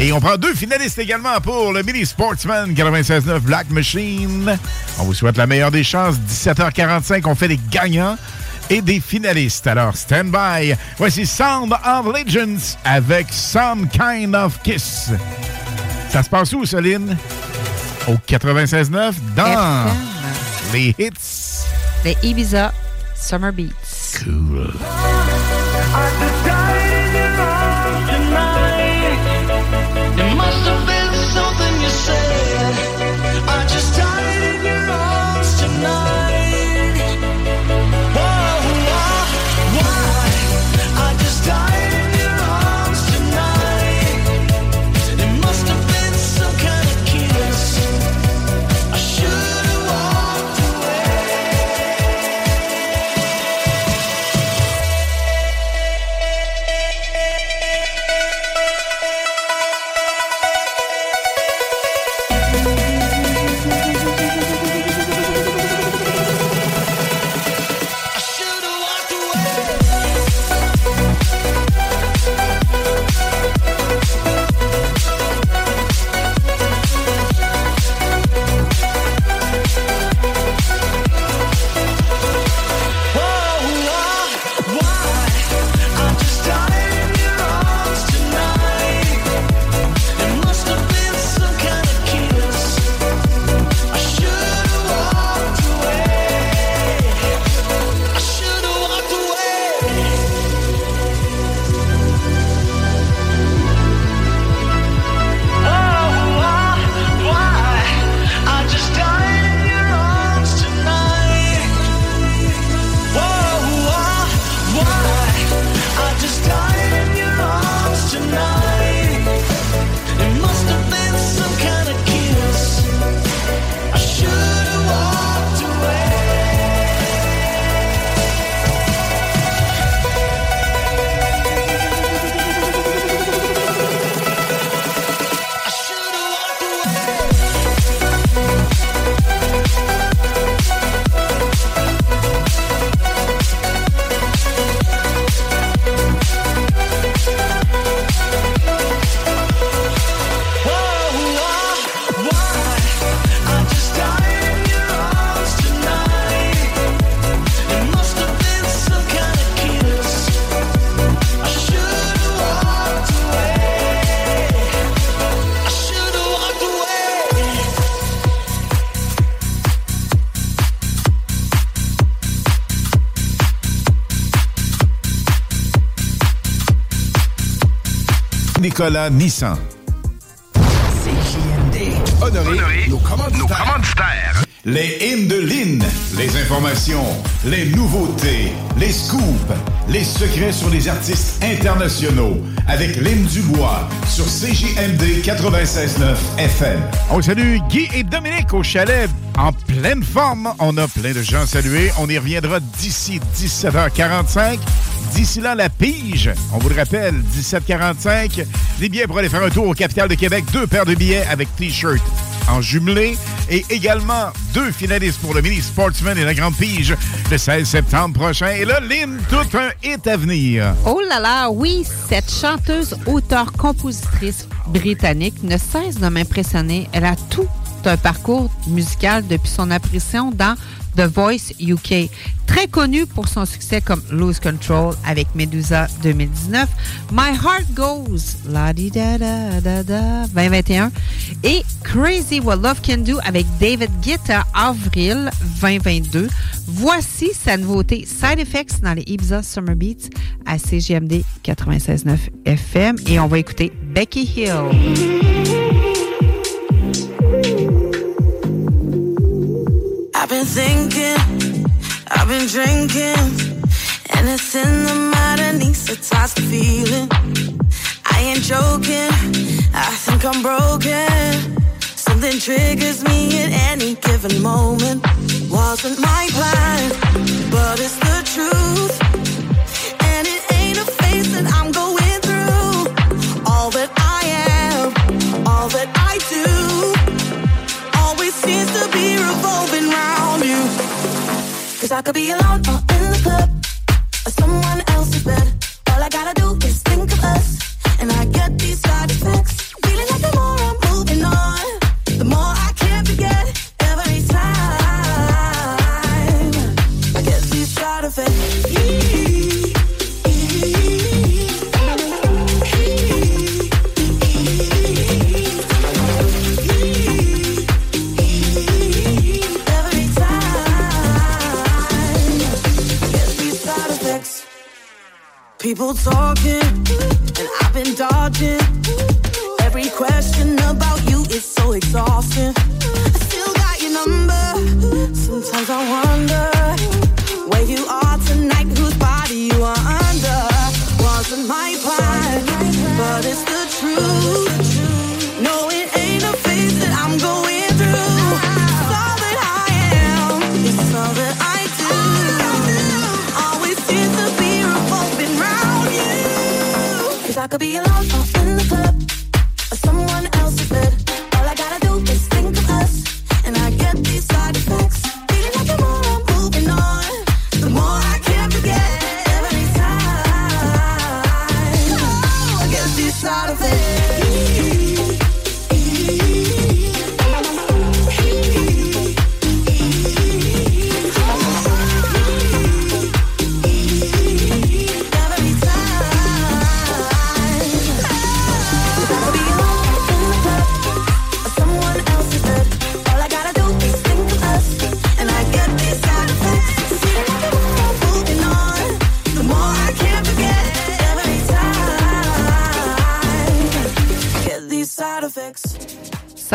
Et on prend deux finalistes également pour le Mini Sportsman 96.9 Black Machine. On vous souhaite la meilleure des chances. 17h45, on fait des gagnants et des finalistes. Alors, stand by. Voici Sound of Legends avec Some Kind of Kiss. Ça se passe où, Soline? Au 96.9 dans... les hits. Les Ibiza Summer Beats. Cool. It Nicolas Nissan. Honoré, nos commanditaires. Les hymnes de Lynn, les informations, les nouveautés, les scoops, les secrets sur les artistes internationaux avec Lynn Dubois sur CJMD 96.9 FM. On salue Guy et Dominique au chalet en pleine forme. On a plein de gens à saluer. On y reviendra d'ici 17h45. D'ici là, la pige, on vous le rappelle, 17h45, des billets pour aller faire un tour au Capital de Québec, deux paires de billets avec T-shirt en jumelé et également deux finalistes pour le Mini Sportsman et la Grande Pige le 16 septembre prochain. Et là, Lynn, tout un hit à venir. Oh là là, oui, cette chanteuse, auteure, compositrice britannique ne cesse de m'impressionner. Elle a tout un parcours musical depuis son apparition dans The Voice UK. Très connue pour son succès comme Lose Control avec Medusa 2019, My Heart Goes, la di da da da da 2021 et Crazy What Love Can Do avec David Guetta avril 2022. Voici sa nouveauté Side Effects dans les Ibiza Summer Beats à CGMD 96.9 FM et on va écouter Becky Hill. I've been thinking, I've been drinking, and it's in the mind anesthetized feeling. I ain't joking, I think I'm broken. Something triggers me at any given moment. Wasn't my plan, but it's the truth. And it ain't a phase that I'm going through. All that I am, all that I do always seems to be revolving. Cause I could be alone or in the club or someone else's bed. All I gotta do is think of us, and I get these side effects. Feeling like the more People talking, and I've been dodging. Every question about you is so exhausting. I still got your number. Sometimes I wonder where you are could be alone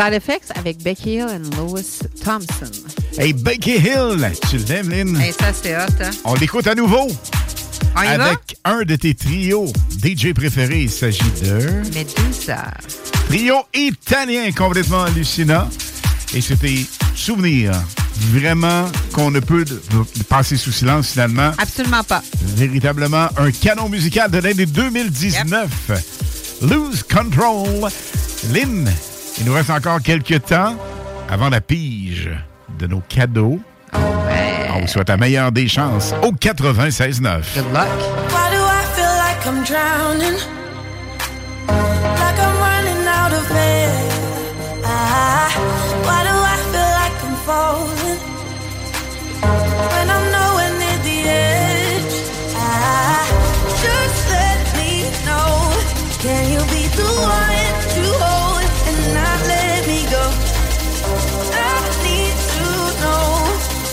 Side Effects avec Becky Hill et Louis Thompson. Hey, Becky Hill, tu l'aimes, Lynn? Hey, ça, c'est hot, hein? On l'écoute à nouveau. On y va? avec un de tes trios DJ préférés. Il s'agit de... Medusa. Trio italien complètement hallucinant. Et c'était souvenir vraiment qu'on ne peut passer sous silence finalement. Absolument pas. Véritablement un canon musical de l'année 2019. Lose Control. Lynn, il nous reste encore quelques temps avant la pige de nos cadeaux. On vous souhaite la meilleure des chances au 96.9. Good luck. Why do I feel like I'm drowning? Like I'm running out of air. Why do I feel like I'm falling? When I'm nowhere near the edge. Just let me know. Can you be the one?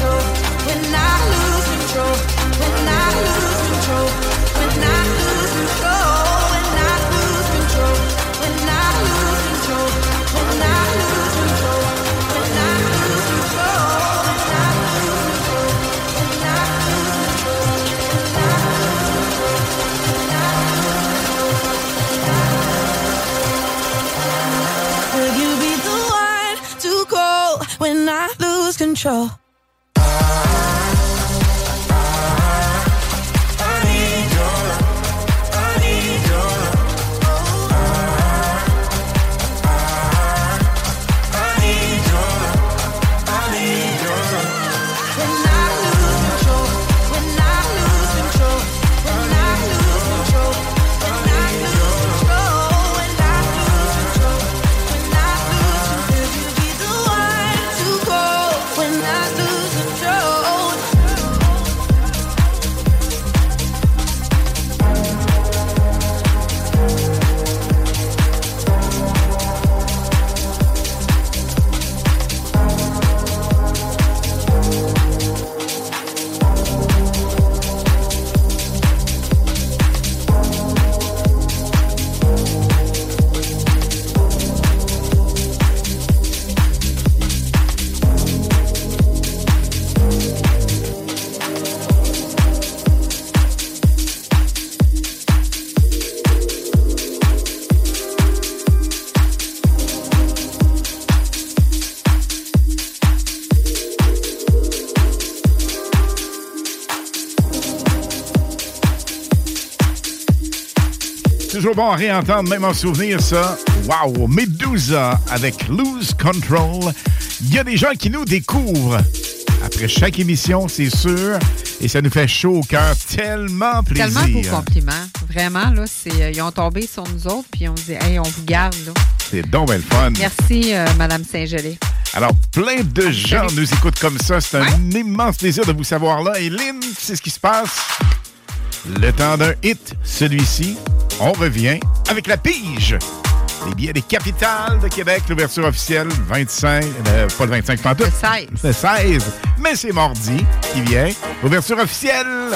control, when I lose control, when I lose control, when I lose control, when I lose control, when I lose control, when I lose control, when I lose control. When I lose control? Toujours bon à réentendre, même en souvenir, ça. Wow! Medusa avec Lose Control. Il y a des gens qui nous découvrent après chaque émission, c'est sûr. Et ça nous fait chaud au cœur. Tellement plaisir. Tellement beau compliment. Vraiment, là, c'est, euh, ils ont tombé sur nous autres, puis on dit, hey, on vous garde, là. C'est donc belle fun. Merci, euh, Madame Saint-Gelais. Alors, plein de gens nous écoutent comme ça. C'est un immense plaisir de vous savoir là. Et Lynn, c'est ce qui se passe. Le temps d'un hit, celui-ci. On revient avec la pige. Les billets des capitales de Québec, l'ouverture officielle, 25, euh, pas le 25 pantoute. Le 16. Le 16. Mais c'est mardi qui vient. Ouverture officielle.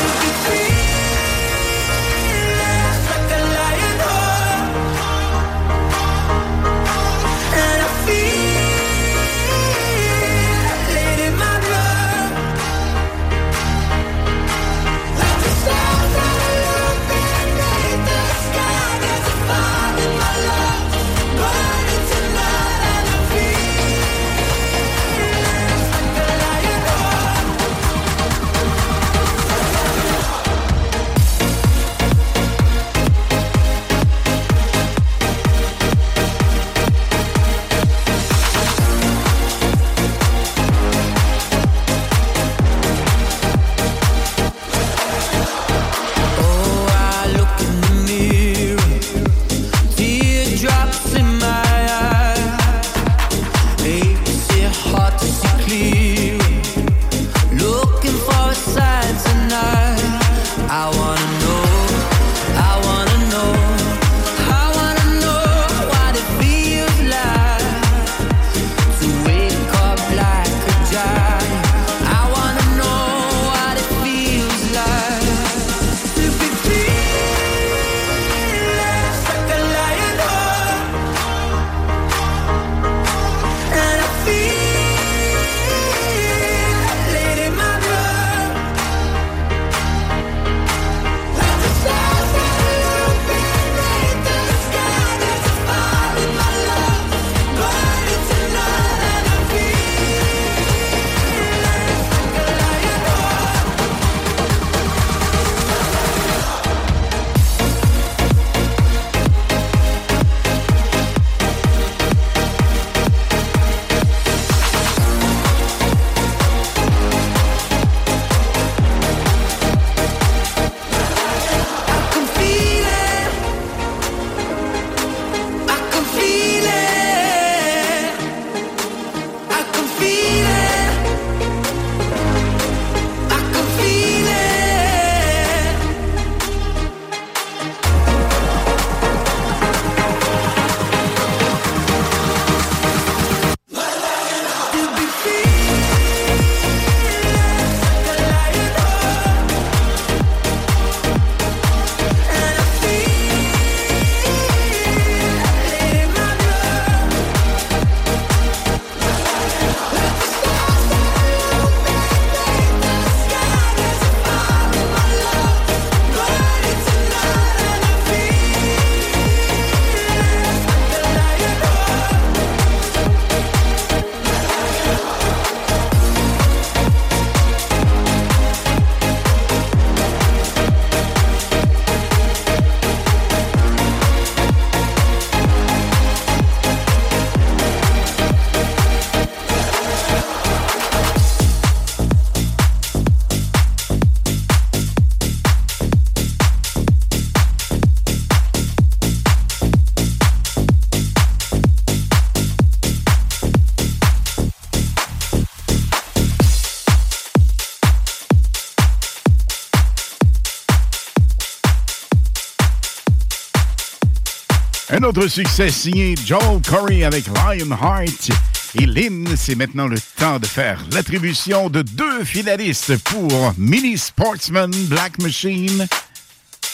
Autre succès signé Joel Corey avec Lionheart. Et Lynn, c'est maintenant le temps de faire l'attribution de deux finalistes pour Mini Sportsman Black Machine.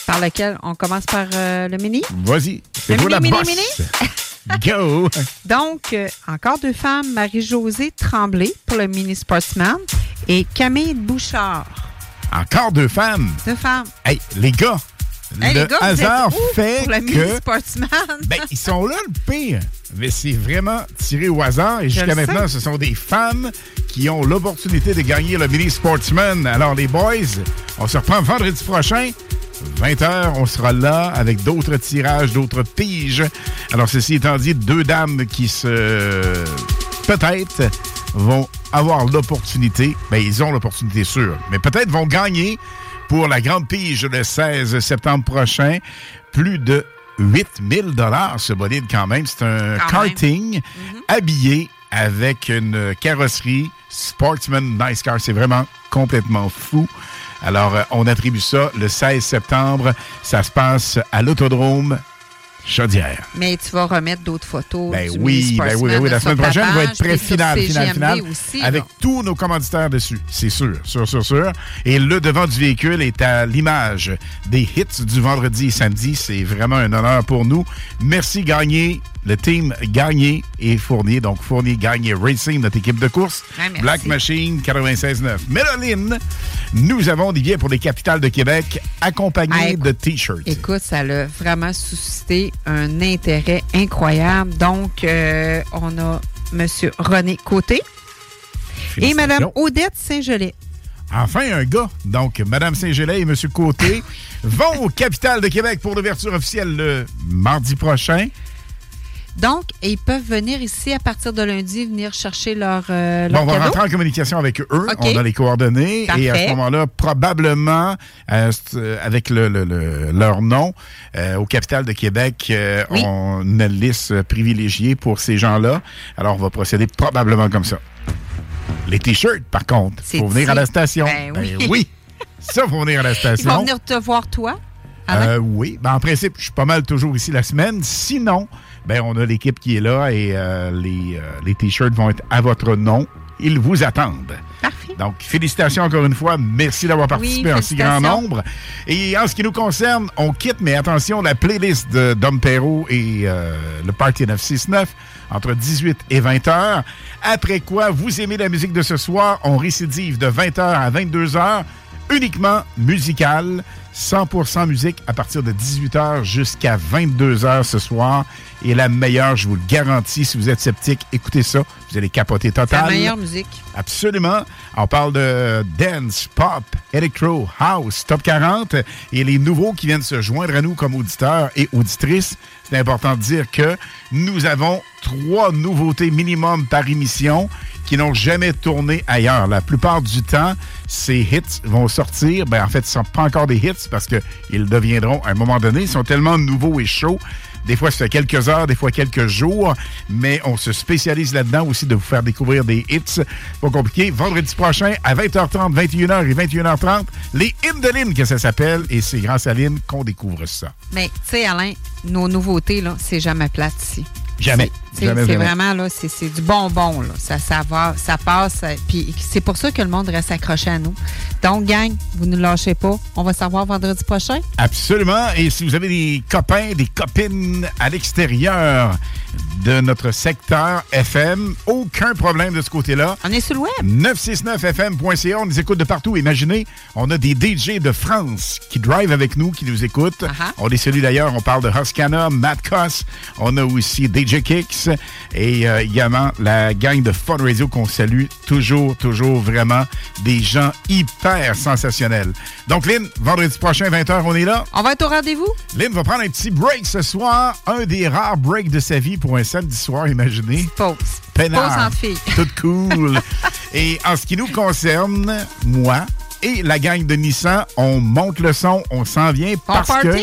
Par lequel on commence par euh, le mini? Vas-y, c'est Le vous la mini, boss. mini, Go! Donc, euh, encore deux femmes, Marie-Josée Tremblay pour le mini sportsman et Camille Bouchard. Encore deux femmes. Deux femmes. Hey, les gars, Hey, le les gars, vous hasard fait pour que sportsman? ben, ils sont là le pire. Mais c'est vraiment tiré au hasard. Et jusqu'à maintenant, ce sont des femmes qui ont l'opportunité de gagner le Mini Sportsman. Alors, les boys, on se reprend vendredi prochain. 20h, on sera là avec d'autres tirages, d'autres piges. Alors, ceci étant dit, deux dames qui se... peut-être vont avoir l'opportunité, ben ils ont l'opportunité sûre, mais peut-être vont gagner pour la grande pige le 16 septembre prochain. Plus de 8000 dollars ce bolide quand même. C'est un Quand karting habillé avec une carrosserie Sportsman Nice Car. C'est vraiment complètement fou. Alors, euh, on attribue ça le 16 septembre. Ça se passe à l'Autodrome Chaudière. Mais tu vas remettre d'autres photos. Ben du oui, ben oui, ben oui. La semaine prochaine va être page, prêt puis sur final, final, CGMD final. aussi, avec là. tous nos commanditaires dessus. C'est sûr, sûr, sûr, sûr. Et le devant du véhicule est à l'image des hits du vendredi et samedi. C'est vraiment un honneur pour nous. Merci Gagné, le team Gagné et Fournier. Donc Fournier Gagné Racing, notre équipe de course. Ouais, merci. Black Machine 96.9. Méloline, nous avons des billets pour les capitales de Québec accompagnés de T-shirts. Écoute, ça a vraiment suscité un intérêt incroyable. Donc, euh, on a M. René Côté et Mme. Odette Saint-Gelais. Enfin, un gars. Donc, Mme Saint-Gelais et M. Côté vont au Capital de Québec pour l'ouverture officielle le mardi prochain. Donc, ils peuvent venir ici à partir de lundi, venir chercher leur, euh, Bon, on va rentrer en communication avec eux. On a les coordonnées. Et à ce moment-là, probablement, euh, euh, avec le, le- le- leur nom, euh, au Capital de Québec, Oui. on a une liste privilégiée pour ces gens-là. Alors, on va procéder probablement comme ça. Les T-shirts, par contre, C'est faut venir dit. à la station. Ben oui. oui. Ça, faut venir à la Ils station. vont venir te voir, toi. Oui. Ben, en principe, je suis pas mal toujours ici la semaine. Sinon, ben, on a l'équipe qui est là et euh, les, euh, les T-shirts vont être à votre nom. Ils vous attendent. Parfait. Donc, félicitations encore une fois. Merci d'avoir participé en si grand nombre. Et en ce qui nous concerne, on quitte, mais attention, la playlist de Dom Perrault et euh, le Party 969 entre 18 et 20 heures. Après quoi, vous aimez la musique de ce soir, on récidive de 20 heures à 22 heures, uniquement musicale, 100% musique à partir de 18 heures jusqu'à 22 heures ce soir. Et la meilleure, je vous le garantis, si vous êtes sceptique, écoutez ça, vous allez capoter C'est la total. meilleure musique. Absolument. On parle de dance, pop, electro, house, top 40 et les nouveaux qui viennent se joindre à nous comme auditeurs et auditrices. C'est important de dire que nous avons trois nouveautés minimum par émission qui n'ont jamais tourné ailleurs. La plupart du temps, ces hits vont sortir. Ben, en fait, ce ne sont pas encore des hits parce qu'ils deviendront à un moment donné. Ils sont tellement nouveaux et chauds. Des fois, ça fait quelques heures, des fois quelques jours, mais on se spécialise là-dedans aussi de vous faire découvrir des hits. Pas compliqué. Vendredi prochain, à 20h30, 21h et 21h30, les hymnes de Lynn, que ça s'appelle, et c'est grâce à Lynn qu'on découvre ça. Mais, tu sais, Alain, nos nouveautés, là, c'est jamais plate ici. Jamais. C'est vraiment, là, c'est du bonbon, là. Ça, ça va, ça passe. Puis c'est pour ça que le monde reste accroché à nous. Donc, gang, vous ne lâchez pas. On va savoir vendredi prochain. Absolument. Et si vous avez des copains, des copines à l'extérieur de notre secteur FM, aucun problème de ce côté-là. On est sur le web. 969fm.ca, on nous écoute de partout. Imaginez, on a des DJ de France qui drive avec nous, qui nous écoutent. On les salue d'ailleurs, on parle de Huskana, Matt Koss, on a aussi DJ Kicks et euh, également la gang de Fun Radio qu'on salue toujours, toujours vraiment des gens hyper sensationnels. Donc Lynn, vendredi prochain, 20h, on est là. On va être au rendez-vous. Lynn va prendre un petit break ce soir, un des rares breaks de sa vie pour un samedi soir, imaginez. Pause. Pause entre filles. Tout cool. Et en ce qui nous concerne, moi et la gang de Nissan, on monte le son, on s'en vient parce que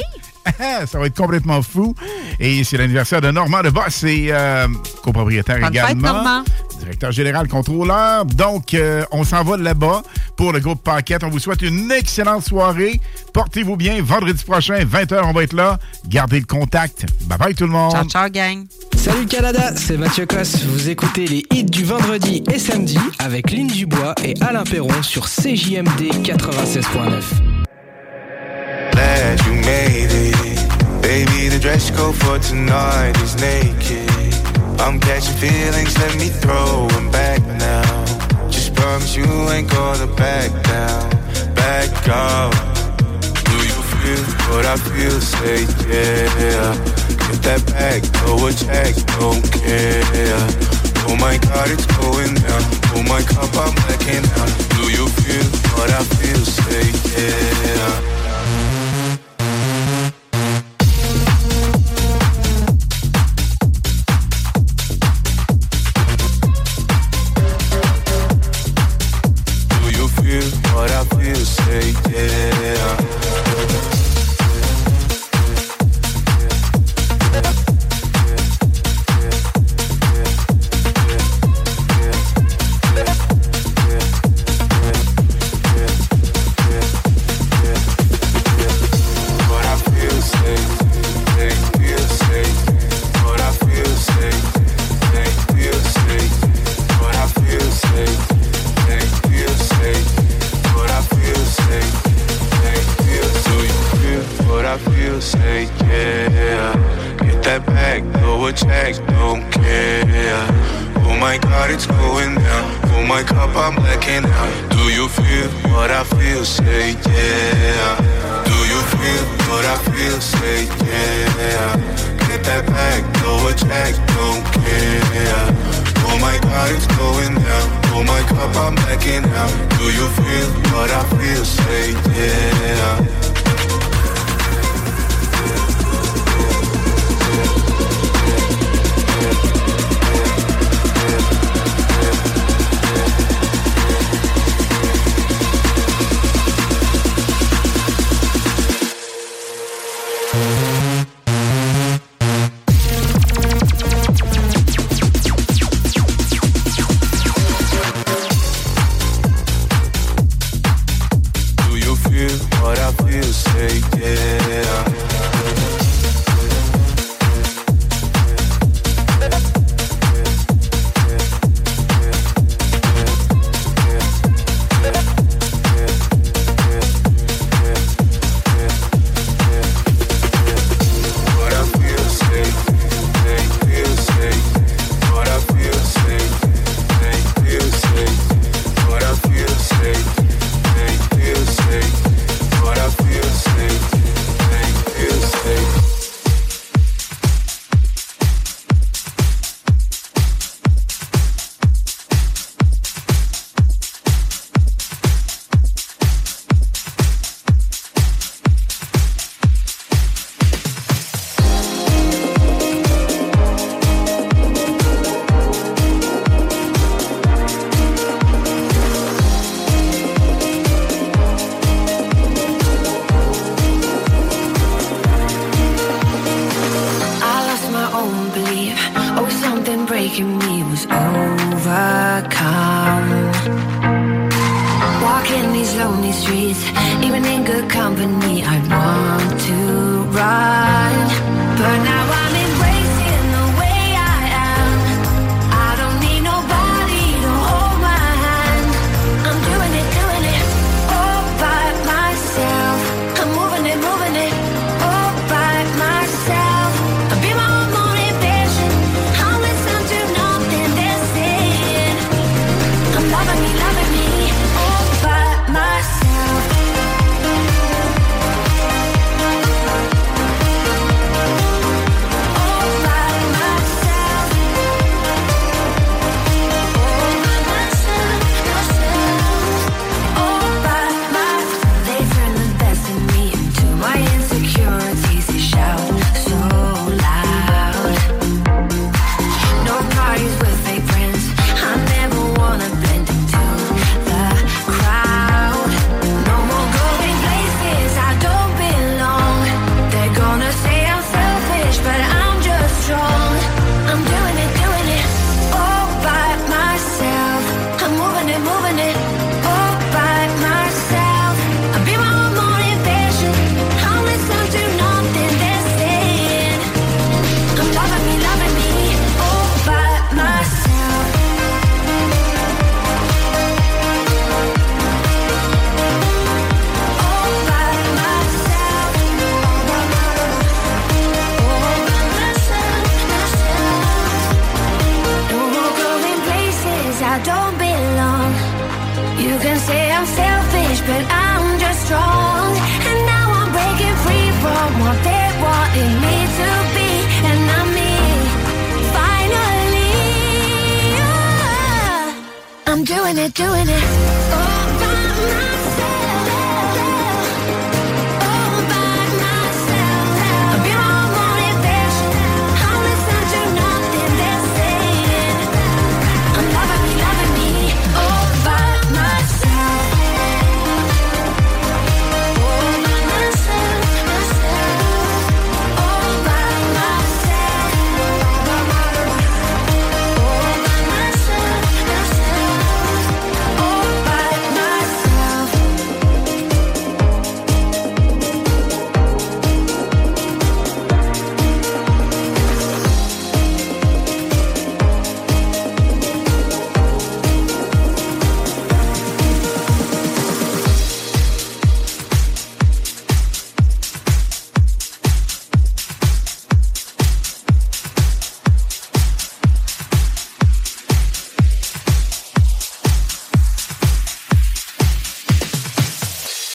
ça va être complètement fou. Et c'est l'anniversaire de Normand de Boss et euh, copropriétaire Bonne fête, également. Normand. Directeur général contrôleur. Donc, euh, on s'en va là-bas pour le groupe Paquette. On vous souhaite une excellente soirée. Portez-vous bien. Vendredi prochain, 20h, on va être là. Gardez le contact. Bye bye tout le monde. Ciao, ciao, gang. Salut Canada, c'est Mathieu Cosse. Vous écoutez les hits du vendredi et samedi avec Lynn Dubois et Alain Perron sur CJMD 96.9. Glad you made it. Baby, the dress code for tonight is naked. I'm catching feelings, let me throw 'em back now. Just promise you ain't gonna back down, back up. Do you feel what I feel? Say yeah. Get that back, throw a check, don't care. Oh my god, it's going down. Oh my cup, I'm blacking out. Do you feel what I feel? Say yeah.